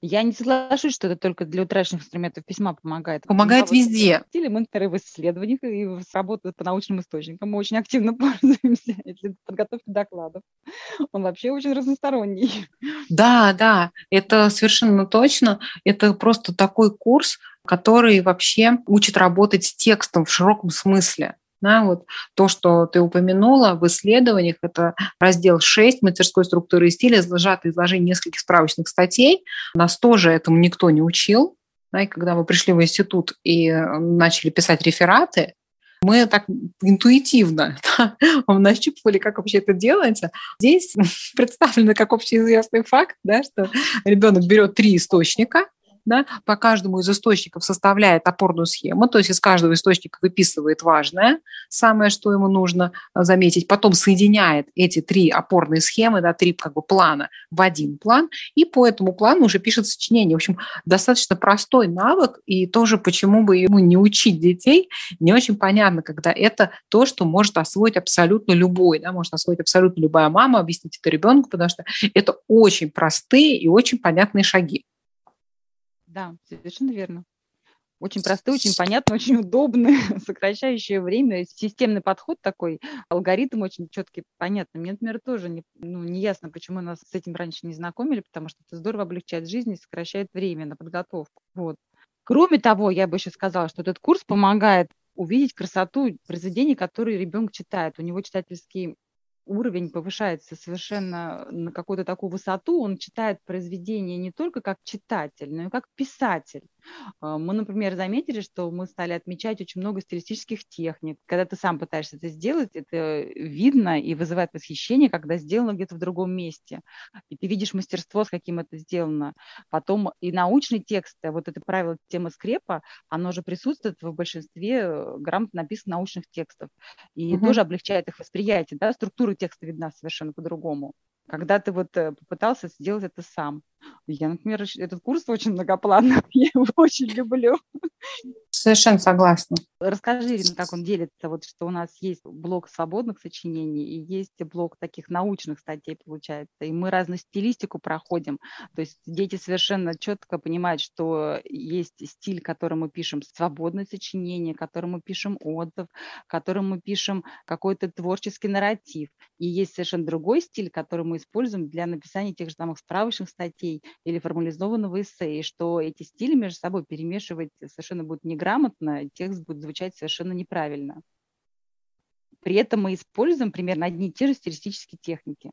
Я не соглашусь, что это только для утраченных инструментов письма помогает. Помогает везде. Мы в исследованиях и с работы по научным источникам. Мы очень активно пользуемся для подготовки докладов. Он вообще очень разносторонний. Да, да, это совершенно точно. Это просто такой курс, который вообще учит работать с текстом в широком смысле. Да, вот то, что ты упомянула в исследованиях, это раздел 6 мастерской структуры и стиля, сжатое изложение нескольких справочных статей. Нас тоже этому никто не учил. Да, и когда мы пришли в институт и начали писать рефераты, мы так интуитивно да, нащупывали, как вообще это делается. Здесь представлено как общеизвестный факт, да, что ребенок берет три источника, да, по каждому из источников составляет опорную схему, то есть из каждого источника выписывает важное, самое, что ему нужно а, заметить, потом соединяет эти три опорные схемы, да, три как бы плана в один план, и по этому плану уже пишет сочинение. В общем, достаточно простой навык, и тоже почему бы ему не учить детей, не очень понятно, когда это то, что может освоить абсолютно любой, да, может освоить абсолютно любая мама, объяснить это ребенку, потому что это очень простые и очень понятные шаги. Да, совершенно верно. Очень простой, очень понятный, очень удобный, сокращающий время, системный подход такой, алгоритм очень четкий, понятный. Мне, например, тоже не, ну, не ясно, почему нас с этим раньше не знакомили, потому что это здорово облегчает жизнь и сокращает время на подготовку. Вот. Кроме того, я бы еще сказала, что этот курс помогает увидеть красоту произведений, которые ребенок читает. У него читательский уровень повышается совершенно на какую-то такую высоту, он читает произведение не только как читатель, но и как писатель. А, мы, например, заметили, что мы стали отмечать очень много стилистических техник. Когда ты сам пытаешься это сделать, это видно и вызывает восхищение, когда сделано где-то в другом месте. И ты видишь мастерство, с каким это сделано. Потом и научный текст, вот это правило темы скрепа, оно же присутствует в большинстве э, грамотно написанных научных текстов. И угу. тоже облегчает их восприятие. Да? Структура текста видна совершенно по-другому когда ты вот э, попытался сделать это сам. Я, например, этот курс очень многопланный, я его очень люблю. Совершенно согласна. Расскажи, Ирина, как он делится, вот что у нас есть блок свободных сочинений и есть блок таких научных статей, получается, и мы разную стилистику проходим, то есть дети совершенно четко понимают, что есть стиль, которым мы пишем свободное сочинение, которым мы пишем отзыв, которым мы пишем какой-то творческий нарратив, и есть совершенно другой стиль, который мы используем для написания тех же самых справочных статей или формализованного эссе, и что эти стили между собой перемешивать совершенно будет неграмотно, текст будет звучать совершенно неправильно. При этом мы используем примерно одни и те же стилистические техники.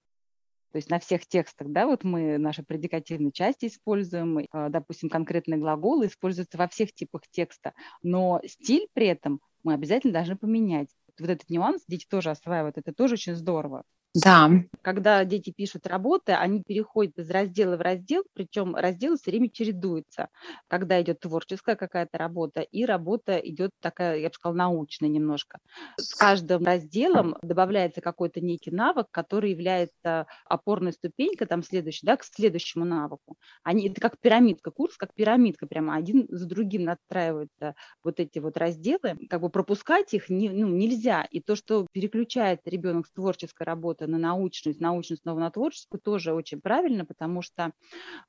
То есть на всех текстах, да, вот мы наши предикативные части используем, а, допустим, конкретные глаголы используются во всех типах текста, но стиль при этом мы обязательно должны поменять. Вот этот нюанс дети тоже осваивают, это тоже очень здорово. Да. Когда дети пишут работы, они переходят из раздела в раздел, причем разделы все время чередуются. Когда идет творческая какая-то работа, и работа идет такая, я бы сказала, научная немножко. С каждым разделом добавляется какой-то некий навык, который является опорной ступенькой, там следующий, да, к следующему навыку. Они, это как пирамидка, курс как пирамидка, прямо один за другим настраиваются вот эти вот разделы. Как бы пропускать их не, ну, нельзя. И то, что переключает ребенок с творческой работы работа на научную, с научную снова на творческую тоже очень правильно, потому что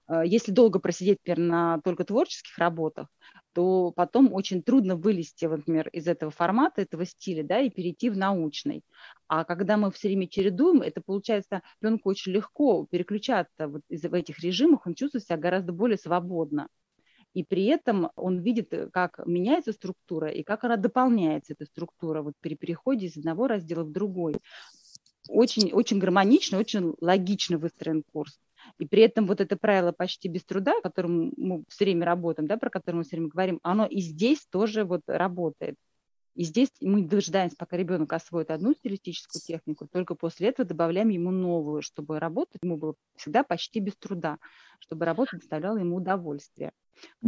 э, если долго просидеть, например, на только творческих работах, то потом очень трудно вылезти, например, из этого формата, этого стиля, да, и перейти в научный. А когда мы все время чередуем, это получается ребенку очень легко переключаться вот из в этих режимах, он чувствует себя гораздо более свободно. И при этом он видит, э, как меняется структура и как она дополняется, эта структура, вот при переходе из одного раздела в другой очень, очень гармонично, очень логично выстроен курс. И при этом вот это правило почти без труда, которым мы все время работаем, да, про которое мы все время говорим, оно и здесь тоже вот работает. И здесь мы дожидаемся, пока ребенок освоит одну стилистическую технику, только после этого добавляем ему новую, чтобы работать ему было всегда почти без труда, чтобы работа доставляла ему удовольствие.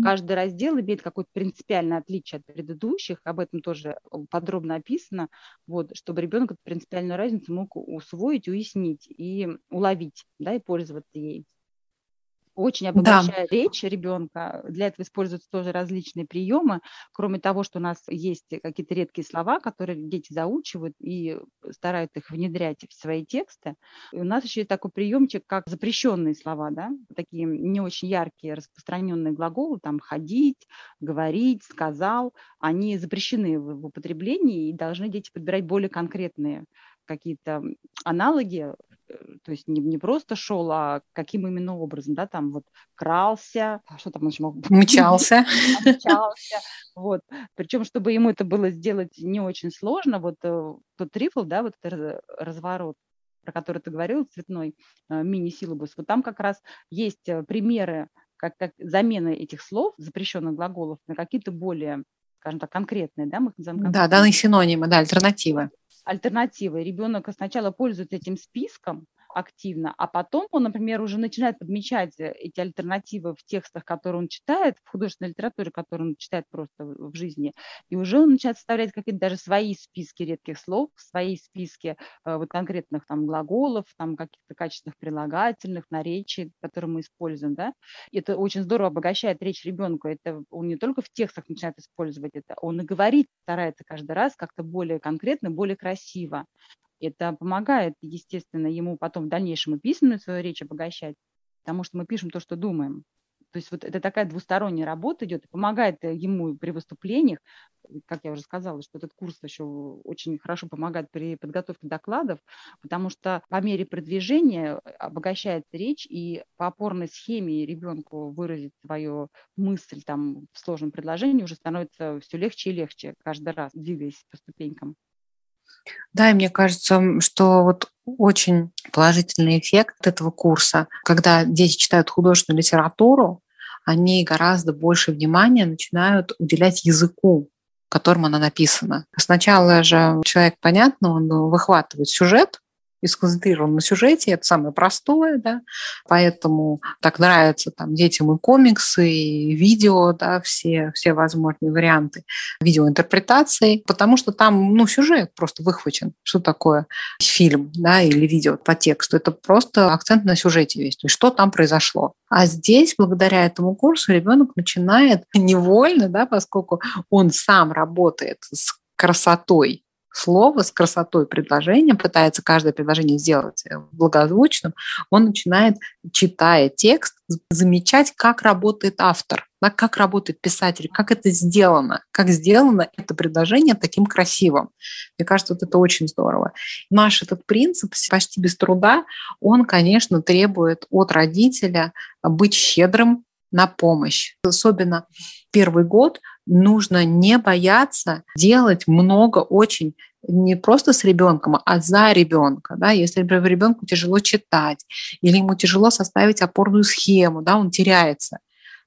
Каждый раздел имеет какое-то принципиальное отличие от предыдущих, об этом тоже э, подробно описано, вот, чтобы ребенок эту принципиальную разницу мог усвоить, уяснить и уловить, да, и пользоваться ей очень обогащает да. речь ребенка. Для этого используются тоже различные приемы. Кроме того, что у нас есть какие-то редкие слова, которые дети заучивают и стараются их внедрять в свои тексты. И у нас еще есть такой приемчик, как запрещенные слова, да, такие не очень яркие, распространенные глаголы, там ходить, говорить, сказал, они запрещены в употреблении и должны дети подбирать более конкретные какие-то аналоги, то есть не, не просто шел, а каким именно образом, да, там вот крался, а что там еще мог? Мчался. Мчался, вот. Причем, чтобы ему это было сделать не очень сложно, вот э, тот трифл, да, вот этот разворот, про который ты говорил, цветной э, мини-силабус, вот там как раз есть примеры как, как замена этих слов, запрещенных глаголов, на какие-то более, скажем так, конкретные, да, мы их называем Да, данные синонимы, да, альтернативы. Альтернативы. Ребенок сначала пользуется этим списком, активно, а потом он, например, уже начинает подмечать э, эти альтернативы в текстах, которые он читает, в художественной литературе, которую он читает просто в жизни, и уже он начинает составлять какие-то даже свои списки редких слов, свои списки э, вот конкретных там глаголов, там каких-то качественных прилагательных, наречий, которые мы используем, да. И это очень здорово обогащает речь ребенка. Это он не только в текстах начинает использовать это, он и говорит, старается каждый раз как-то более конкретно, более красиво. Это помогает, естественно, ему потом в дальнейшем и письменную свою речь обогащать, потому что мы пишем то, что думаем. То есть вот это такая двусторонняя работа идет помогает э, ему при выступлениях, как я уже сказала, что этот курс еще очень хорошо помогает при подготовке докладов, потому что по мере продвижения э, обогащается речь, и по опорной схеме ребенку выразить свою мысль там в сложном предложении уже становится все легче и легче каждый раз, двигаясь по ступенькам. Да, и мне кажется, что вот очень положительный эффект этого курса, когда дети читают художественную литературу, они гораздо больше внимания начинают уделять языку, которым она написана. Сначала же человек, понятно, он выхватывает сюжет, и сконцентрирован на сюжете, это самое простое, да, поэтому так нравятся там детям и комиксы, и видео, да, все, все возможные варианты видеоинтерпретации, потому что там, ну, сюжет просто выхвачен. Что такое фильм, да, или видео по тексту? Это просто акцент на сюжете весь, то есть что там произошло. А здесь, благодаря этому курсу, ребенок начинает невольно, да, поскольку он сам работает с красотой слово с красотой предложения, пытается каждое предложение сделать э, благозвучным, он начинает, читая текст, замечать, как работает автор, да, как работает писатель, как это сделано, как сделано это предложение таким красивым. Мне кажется, вот это очень здорово. Наш этот принцип почти без труда, он, конечно, требует от родителя быть щедрым на помощь. Особенно первый год нужно не бояться делать много очень не просто с ребенком, а за ребенка. Да? Если, например, ребенку тяжело читать или ему тяжело составить опорную схему, да, он теряется.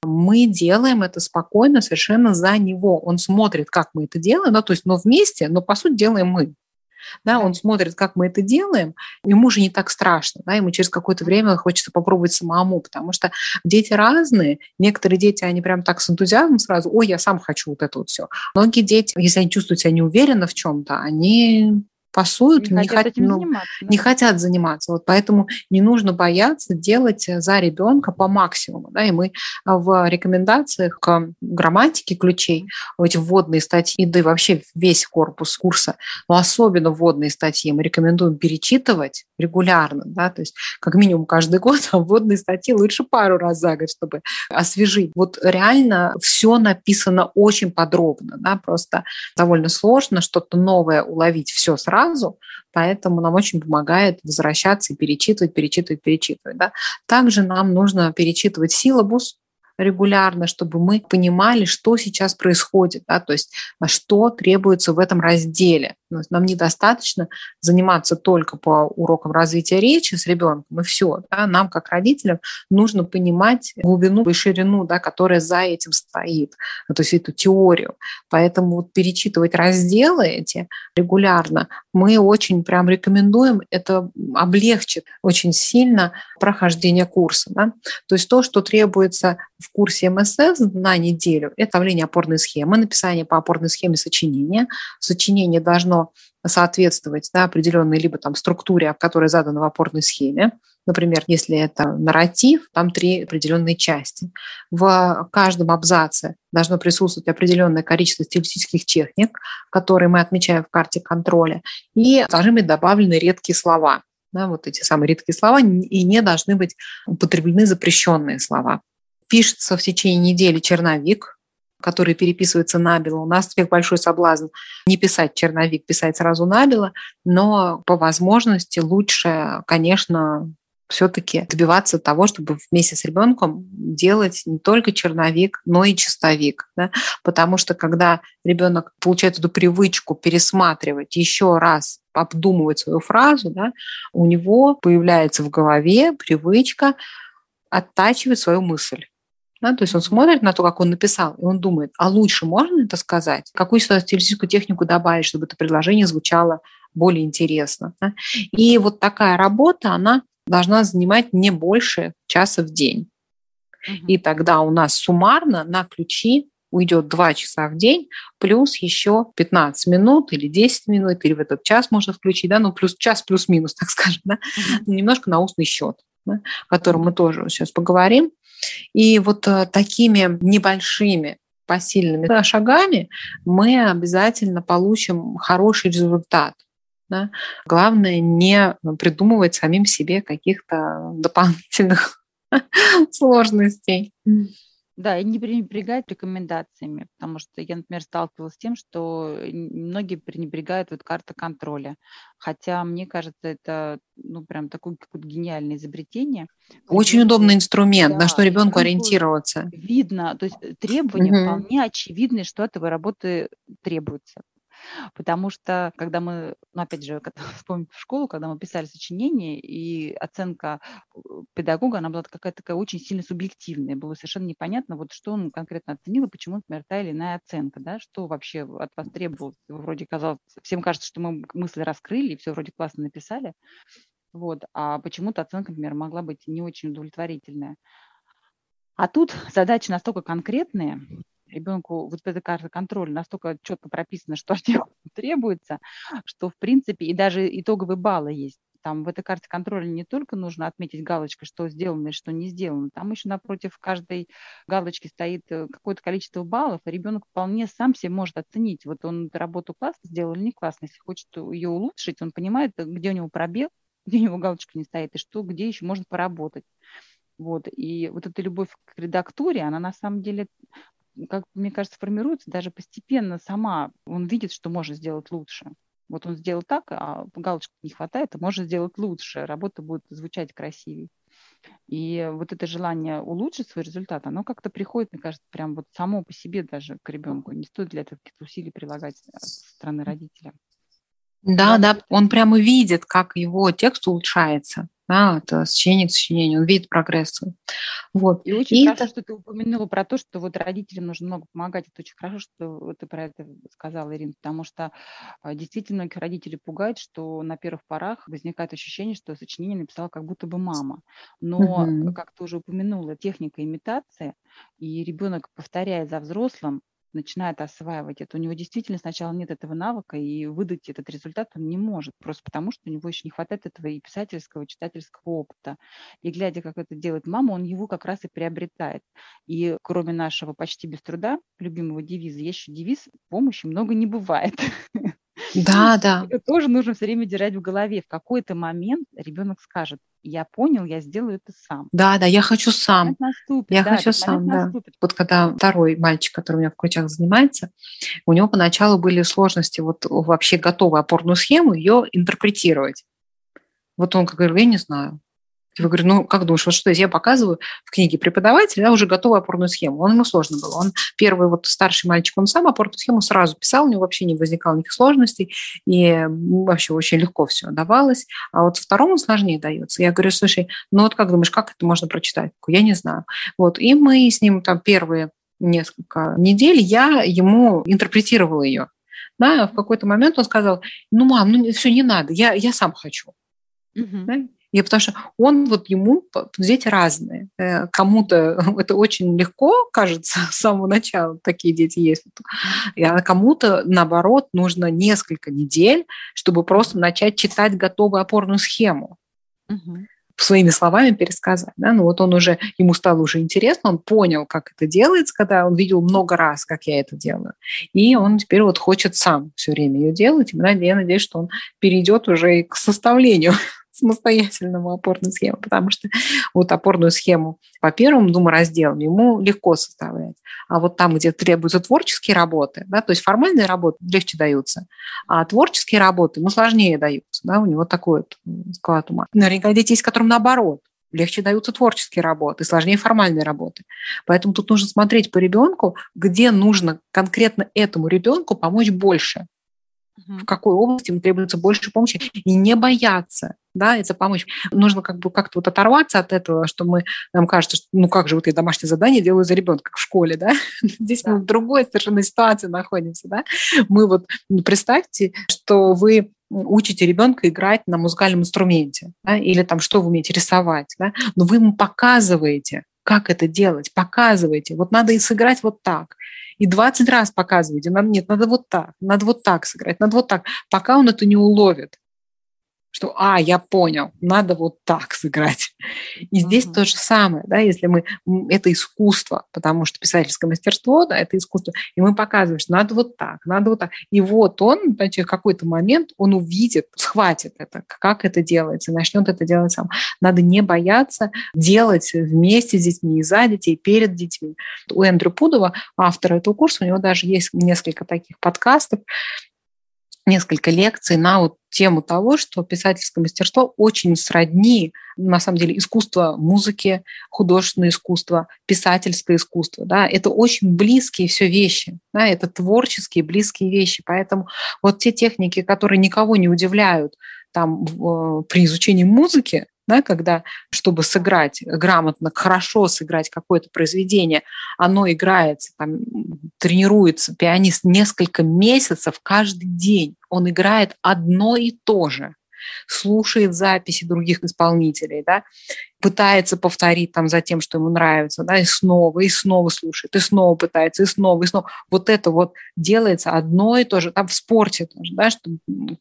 Мы делаем это спокойно, совершенно за него. Он смотрит, как мы это делаем, да, то есть, но вместе, но по сути делаем мы. Да, он смотрит, как мы это делаем, ему же не так страшно, да, ему через какое-то время хочется попробовать самому, потому что дети разные, некоторые дети, они прям так с энтузиазмом сразу, ой, я сам хочу вот это вот все. Многие дети, если они чувствуют себя неуверенно в чем-то, они пасуют, не, не, хотят, хот... ну, заниматься, да? не хотят заниматься. Вот поэтому не нужно бояться делать за ребенка по максимуму. Да? И мы в рекомендациях к грамматике ключей, эти вводные статьи, да и вообще весь корпус курса, но особенно вводные статьи мы рекомендуем перечитывать регулярно, да, то есть как минимум каждый год, а вводные статьи лучше пару раз за год, чтобы освежить. Вот реально все написано очень подробно, да, просто довольно сложно что-то новое уловить все сразу, сразу, поэтому нам очень помогает возвращаться и перечитывать, перечитывать, перечитывать. Да. Также нам нужно перечитывать силабус, регулярно, чтобы мы понимали, что сейчас происходит, да, то есть а что требуется в этом разделе. Нам недостаточно заниматься только по урокам развития речи с ребенком, и все. Да? Нам, как родителям, нужно понимать глубину и ширину, да, которая за этим стоит, то есть эту теорию. Поэтому вот перечитывать разделы эти регулярно мы очень прям рекомендуем, это облегчит очень сильно прохождение курса. Да? То есть то, что требуется в курсе МСФ на неделю, это ставление опорной схемы, написание по опорной схеме сочинения. Сочинение должно соответствовать да, определенной либо там структуре, которая задана в опорной схеме. Например, если это нарратив, там три определенные части. В каждом абзаце должно присутствовать определенное количество стилистических техник, которые мы отмечаем в карте контроля, и должны быть добавлены редкие слова. Да, вот эти самые редкие слова, и не должны быть употреблены запрещенные слова. Пишется в течение недели черновик, который переписывается набело. У нас теперь большой соблазн не писать черновик, писать сразу набело, но по возможности лучше, конечно, все-таки добиваться того, чтобы вместе с ребенком делать не только черновик, но и чистовик. Да? Потому что когда ребенок получает эту привычку пересматривать еще раз, обдумывать свою фразу, да, у него появляется в голове привычка оттачивать свою мысль Да, то есть он смотрит на то, как он написал, и он думает, а лучше можно это сказать? Какую стилистическую технику добавить, чтобы это предложение звучало более интересно? Да? И вот такая работа, она должна занимать не больше часа в день. И тогда у нас суммарно на ключи уйдет 2 часа в день, плюс еще 15 минут или 10 минут, или в этот час можно включить, да, ну, плюс час плюс-минус, так скажем, да, немножко на устный счет, да, о котором мы тоже сейчас поговорим. И вот э, такими небольшими посильными шагами мы обязательно получим хороший результат. Да? Главное не придумывать самим себе каких-то дополнительных сложностей. Да, и не пренебрегать рекомендациями, потому что я, например, сталкивалась с тем, что многие пренебрегают вот карта контроля. Хотя, мне кажется, это ну прям такое какое-то гениальное изобретение. Очень ребенку, удобный инструмент, да, на что ребенку ориентироваться. Видно, то есть э, требования угу. вполне очевидны, что от его работы требуется. Потому что, когда мы, ну, опять же, вспомним в школу, когда мы писали сочинение, и оценка э, педагога, она была какая-то такая очень сильно субъективная. Было совершенно непонятно, вот что он конкретно оценил, и почему, например, та или иная оценка, да, что вообще от вас требовалось. Вроде казалось, всем кажется, что мы мысли раскрыли, и все вроде классно написали, вот, а почему-то оценка, например, могла быть не очень удовлетворительная. А тут задачи настолько конкретные, ребенку вот эта карта контроля настолько четко прописана, что от него требуется, что в принципе и даже итоговые баллы есть. Там в этой карте контроля не только нужно отметить галочкой, что сделано и что не сделано, там еще напротив каждой галочки стоит э, какое-то количество баллов, и ребенок вполне сам себе может оценить, вот он работу классно сделал или не классно. Если хочет ее улучшить, он понимает, где у него пробел, где у него галочка не стоит, и что, где еще можно поработать. Вот. И вот эта любовь к редактуре, она на самом деле как мне кажется, формируется даже постепенно сама. Он видит, что может сделать лучше. Вот он сделал так, а галочки не хватает, а может сделать лучше, работа будет звучать красивее. И вот это желание улучшить свой результат, оно как-то приходит, мне кажется, прям вот само по себе даже к ребенку. Не стоит для этого каких-то усилий прилагать со стороны родителя. Да, да, он прямо видит, как его текст улучшается да, от сочинения к сочинению, он видит прогресс. Вот. И очень и хорошо, это... что ты упомянула про то, что вот родителям нужно много помогать. Это очень хорошо, что ты про это сказала, Ирина, потому что а, действительно многих родителей пугает, что на первых порах возникает ощущение, что сочинение написала как будто бы мама. Но, угу. как ты уже упомянула, техника имитации, и ребенок, повторяя за взрослым, начинает осваивать это, у него действительно сначала нет этого навыка, и выдать этот результат он не может, просто потому что у него еще не хватает этого и писательского, и читательского опыта. И глядя, как это делает мама, он его как раз и приобретает. И кроме нашего почти без труда, любимого девиза, есть еще девиз «помощи много не бывает». Да, да. Это тоже нужно все время держать в голове. В какой-то момент ребенок скажет, я понял, я сделаю это сам. Да, да, я хочу сам. Наступит, я да, хочу сам, да. Наступит. Вот когда второй мальчик, который у меня в ключах занимается, у него поначалу были сложности вот вообще готовую опорную схему ее интерпретировать. Вот он как говорил, я не знаю. Я говорю, ну, как думаешь, вот что я показываю в книге преподавателя, да, уже готовую опорную схему. Он ему сложно было. Он первый вот старший мальчик, он сам опорную схему сразу писал, у него вообще не возникало никаких сложностей, и вообще очень легко все давалось. А вот второму сложнее дается. Я говорю, слушай, ну вот как думаешь, как это можно прочитать? Я не знаю. Вот, и мы с ним там первые несколько недель я ему интерпретировала ее. Да, в какой-то момент он сказал, ну, мам, ну все, не надо, я, я сам хочу. Угу. Да? И потому что он вот ему, дети разные. Э, кому-то это очень легко кажется с самого начала, такие дети есть. А кому-то, наоборот, нужно несколько недель, чтобы просто начать читать готовую опорную схему. Угу своими словами пересказать. Да? Ну вот он уже, ему стало уже интересно, он понял, как это делается, когда он видел много раз, как я это делаю. И он теперь вот хочет сам все время ее делать. И я надеюсь, что он перейдет уже и к составлению самостоятельному опорную схему, потому что вот опорную схему по первому разделам ему легко составлять. А вот там, где требуются творческие работы, да, то есть формальные работы легче даются, а творческие работы ему сложнее даются. Да, у него такой вот склад ума. Наверняка дети есть, которым наоборот легче даются творческие работы, сложнее формальные работы. Поэтому тут нужно смотреть по ребенку, где нужно конкретно этому ребенку помочь больше. В какой области ему требуется больше помощи, и не бояться, да, это помочь. Нужно как бы как-то вот оторваться от этого, что мы, нам кажется, что ну как же вот я домашнее задание делаю за ребенка, как в школе, да? Здесь да. мы в другой совершенно ситуации находимся, да? Мы вот, ну, представьте, что вы учите ребенка играть на музыкальном инструменте, да? или там что вы умеете рисовать, да? но вы ему показываете, как это делать, показываете. Вот надо и сыграть вот так. И 20 раз показываете. Надо, нет, надо вот так, надо вот так сыграть, надо вот так, пока он это не уловит что, а, я понял, надо вот так сыграть. И здесь mm-hmm. то же самое, да, если мы, это искусство, потому что писательское мастерство, да, это искусство, и мы показываем, что надо вот так, надо вот так. И вот он, значит, в какой-то момент он увидит, схватит это, как это делается, начнет это делать сам. Надо не бояться делать вместе с детьми и за детей, перед детьми. У Эндрю Пудова, автора этого курса, у него даже есть несколько таких подкастов, несколько лекций на вот тему того, что писательское мастерство очень сродни, на самом деле, искусство музыки, художественное искусство, писательское искусство. Да? Это очень близкие все вещи, да? это творческие близкие вещи. Поэтому вот те техники, которые никого не удивляют там, э, при изучении музыки, да, когда, чтобы сыграть грамотно, хорошо сыграть какое-то произведение, оно играется, там, тренируется пианист несколько месяцев каждый день. Он играет одно и то же слушает записи других исполнителей, да, пытается повторить там за тем, что ему нравится, да, и снова, и снова слушает, и снова пытается, и снова, и снова. Вот это вот делается одно и то же. Там в спорте тоже, да, что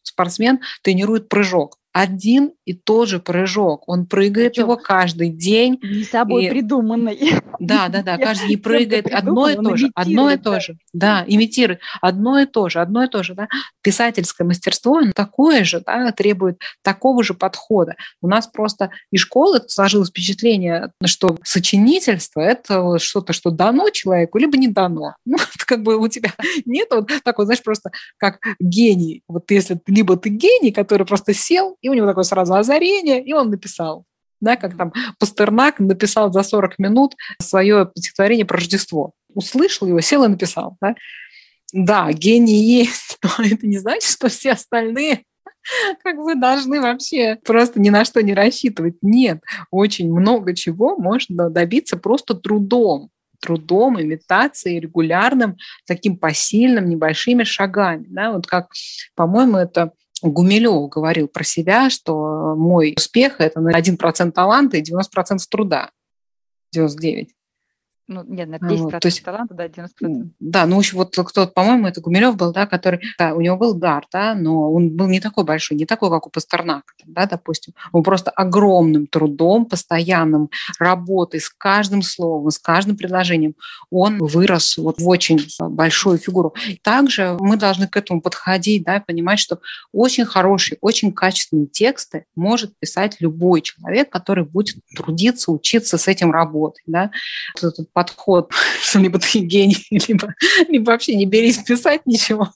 спортсмен тренирует прыжок один и тот же прыжок. Он прыгает Причем его каждый день. Не собой и... придуманный. Да, да, да. Каждый день прыгает одно и то же. Одно и то же. Да, имитирует. Одно и то же. Одно и то же. Да. Писательское мастерство оно такое же, да, требует такого же подхода. У нас просто и школы сложилось впечатление, что сочинительство – это что-то, что дано человеку, либо не дано. Ну, как бы у тебя нет вот так вот, знаешь, просто как гений. Вот если либо ты гений, который просто сел и у него такое сразу озарение, и он написал. Да, как там Пастернак написал за 40 минут свое стихотворение про Рождество. Услышал его, сел и написал. Да, да гений есть, но это не значит, что все остальные как вы должны вообще просто ни на что не рассчитывать. Нет, очень много чего можно добиться просто трудом трудом, имитацией, регулярным, таким посильным, небольшими шагами. Да? Вот как, по-моему, это Гумилев говорил про себя, что мой успех – это на 1% таланта и 90% труда. 99. Ну, нет, на 10% вот, то есть, таланта, да, 90%. Да, ну, вот кто-то, по-моему, это Гумилев был, да, который, да, у него был дар, да, но он был не такой большой, не такой, как у Пастернака, да, допустим. Он просто огромным трудом, постоянным работой с каждым словом, с каждым предложением, он вырос вот в очень большую фигуру. Также мы должны к этому подходить, да, понимать, что очень хорошие, очень качественные тексты может писать любой человек, который будет трудиться, учиться с этим работать, да. Этот подход, что либо ты гений, либо, либо вообще не берись писать ничего,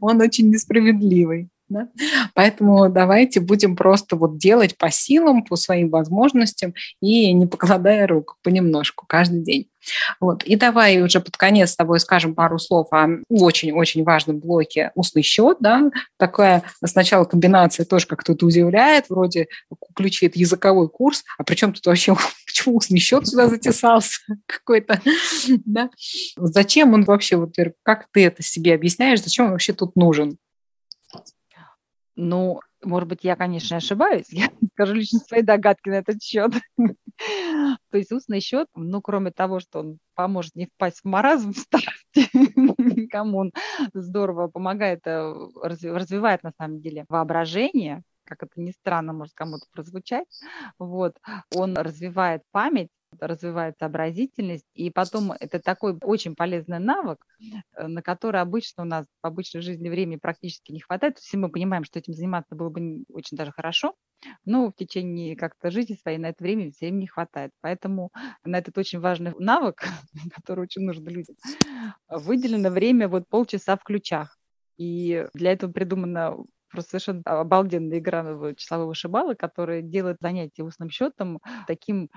он очень несправедливый. Да? Поэтому давайте будем просто вот делать по силам, по своим возможностям и не покладая рук понемножку каждый день. Вот. И давай уже под конец с тобой скажем пару слов о очень-очень важном блоке «Устный счет». Да? Такая сначала комбинация тоже как то удивляет, вроде включит языковой курс, а причем тут вообще почему устный счет сюда затесался какой-то? Да? Зачем он вообще, вот, как ты это себе объясняешь, зачем он вообще тут нужен? Ну, может быть, я, конечно, ошибаюсь. Я скажу лично свои догадки на этот счет. То есть устный счет, ну, кроме того, что он поможет не впасть в маразм в кому он здорово помогает, э, развивает на самом деле воображение, как это ни странно может кому-то прозвучать, вот, он развивает память, развивает сообразительность, и потом это такой очень полезный навык, э, на который обычно у нас в обычной жизни времени практически не хватает. Все мы понимаем, что этим заниматься было бы очень даже хорошо, но в течение как-то жизни своей на это время все время не хватает. Поэтому на этот очень важный навык, который очень нужен людям, выделено время вот полчаса в ключах. И для этого придумана просто совершенно обалденная игра числового вышибала, которая делает занятие устным счетом таким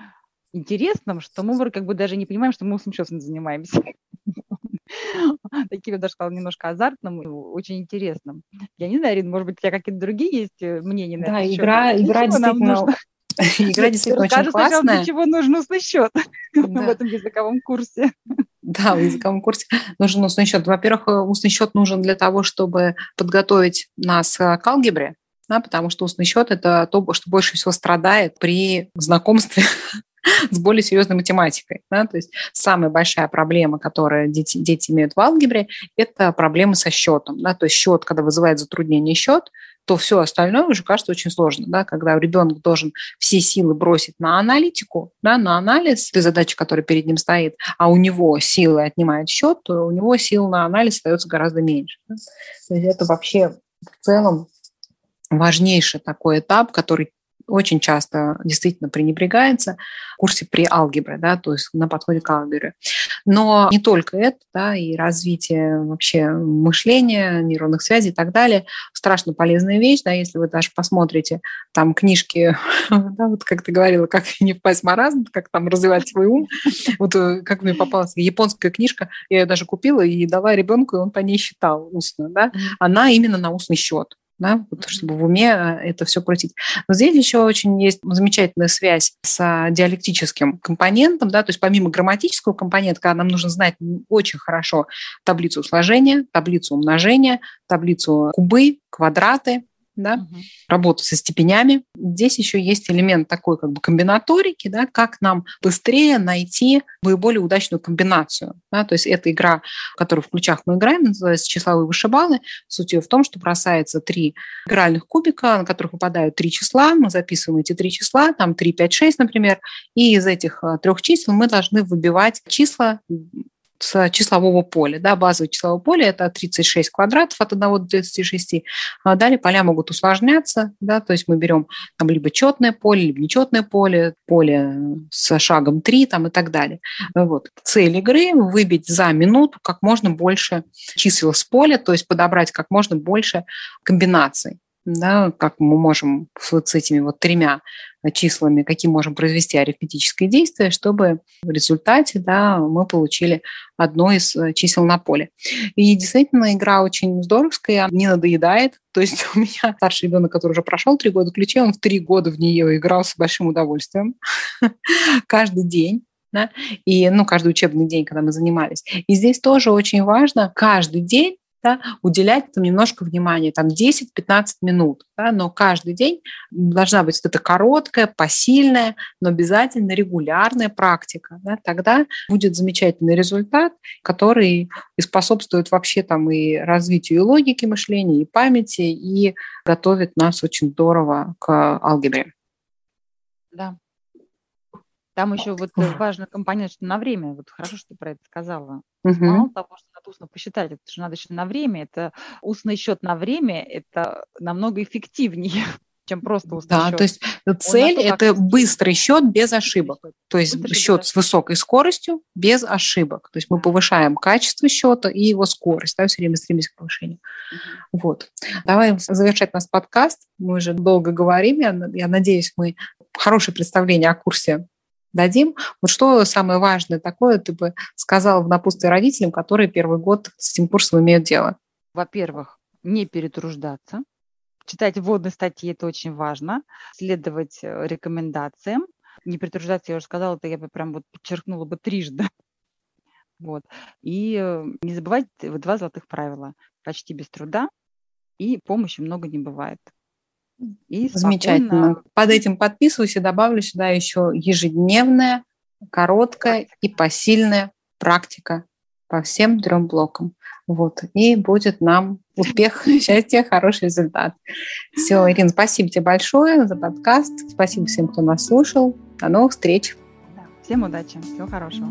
интересным, что мы как бы даже не понимаем, что мы устным счетом занимаемся. таким, я даже сказала, немножко азартным, очень интересным. Я не знаю, Ирина, может быть, у тебя какие-то другие есть э, мнения на да, это? Игра, счет? игра действительно... Игра действительно очень классная. для чего нужен устный счет в этом языковом курсе. Да, в языковом курсе нужен устный счет. Во-первых, э, устный счет нужен для того, чтобы подготовить нас э, к алгебре, да, потому что устный счет – это то, что больше всего страдает при знакомстве с более серьезной математикой. Да? То есть самая большая проблема, которую дети, дети имеют в алгебре, это проблемы со счетом. Да? То есть счет, когда вызывает затруднение счет, то все остальное уже кажется очень сложно. Да? Когда ребенок должен все силы бросить на аналитику, да, на анализ той задачи, которая перед ним стоит, а у него силы отнимает счет, то у него сил на анализ остается гораздо меньше. Да? То есть это вообще в целом важнейший такой этап, который очень часто действительно пренебрегается в курсе при алгебре, да, то есть на подходе к алгебре. Но не только это, да, и развитие вообще мышления, нейронных связей и так далее, страшно полезная вещь, да, если вы даже посмотрите там книжки, да, вот как ты говорила, как не впасть в маразм, как там развивать свой ум. Вот э, как мне попалась японская книжка, я ее даже купила и дала ребенку, и он по ней считал устно, да, она именно на устный счет да, вот, чтобы в уме э, это все крутить. Но здесь еще очень есть замечательная связь с диалектическим компонентом, да, то есть помимо грамматического компонента, когда нам нужно знать очень хорошо таблицу сложения, таблицу умножения, таблицу кубы, квадраты, да, угу. работу со степенями. Здесь еще есть элемент такой как бы комбинаторики, да, как нам быстрее найти более удачную комбинацию. Да, то есть эта игра, которую в ключах мы играем, называется числовые вышибалы. Суть ее в том, что бросается три игральных кубика, на которых выпадают три числа, мы записываем эти три числа, там 3, 5, 6, например, и из этих а, трех чисел мы должны выбивать числа числового поля. Да, базовое числовое поле – это 36 квадратов от 1 до 36. А далее поля могут усложняться, да, то есть мы берем там либо четное поле, либо нечетное поле, поле с шагом 3 там, и так далее. Вот. Цель игры – выбить за минуту как можно больше чисел с поля, то есть подобрать как можно больше комбинаций да, как мы можем с этими вот тремя числами, какие можем произвести арифметическое действие, чтобы в результате да, мы получили одно из э, чисел на поле. И действительно, игра очень здоровская, не надоедает. То есть у меня старший ребенок, который уже прошел три года ключей, он в три года в нее играл с большим удовольствием. Каждый день да, и, ну, каждый учебный день, когда мы занимались. И здесь тоже очень важно каждый день да, уделять этому немножко внимания, там 10-15 минут, да, но каждый день должна быть вот эта короткая, посильная, но обязательно регулярная практика. Да, тогда будет замечательный результат, который и способствует вообще там и развитию и логики мышления, и памяти, и готовит нас очень здорово к алгебре. Да. Там еще вот важный компонент, что на время, вот хорошо, что ты про это сказала. Угу. Мало того, что надо устно посчитать, это же надо еще на время. Это устный счет на время, это намного эффективнее чем просто устный да, счет. то есть цель – это быстрый счет без ошибок. То есть быстрый счет с высокой скоростью без ошибок. То есть мы повышаем качество счета и его скорость, да, все время стремимся к повышению. Угу. Вот. Давай завершать наш подкаст. Мы уже долго говорим. Я, я надеюсь, мы хорошее представление о курсе дадим. Вот что самое важное такое ты бы сказала в напутствие родителям, которые первый год с этим курсом имеют дело? Во-первых, не перетруждаться. Читать вводные статьи – это очень важно. Следовать э, рекомендациям. Не перетруждаться, я уже сказала, это я бы прям вот подчеркнула бы трижды. Вот. И э, не забывать два золотых правила. Почти без труда и помощи много не бывает. И Замечательно. Под этим подписываюсь и добавлю сюда еще ежедневная, короткая и посильная практика по всем трем блокам. Вот. И будет нам успех, счастье, хороший результат. Все, Ирина, спасибо тебе большое за подкаст. Спасибо всем, кто нас слушал. До новых встреч. Всем удачи. Всего хорошего.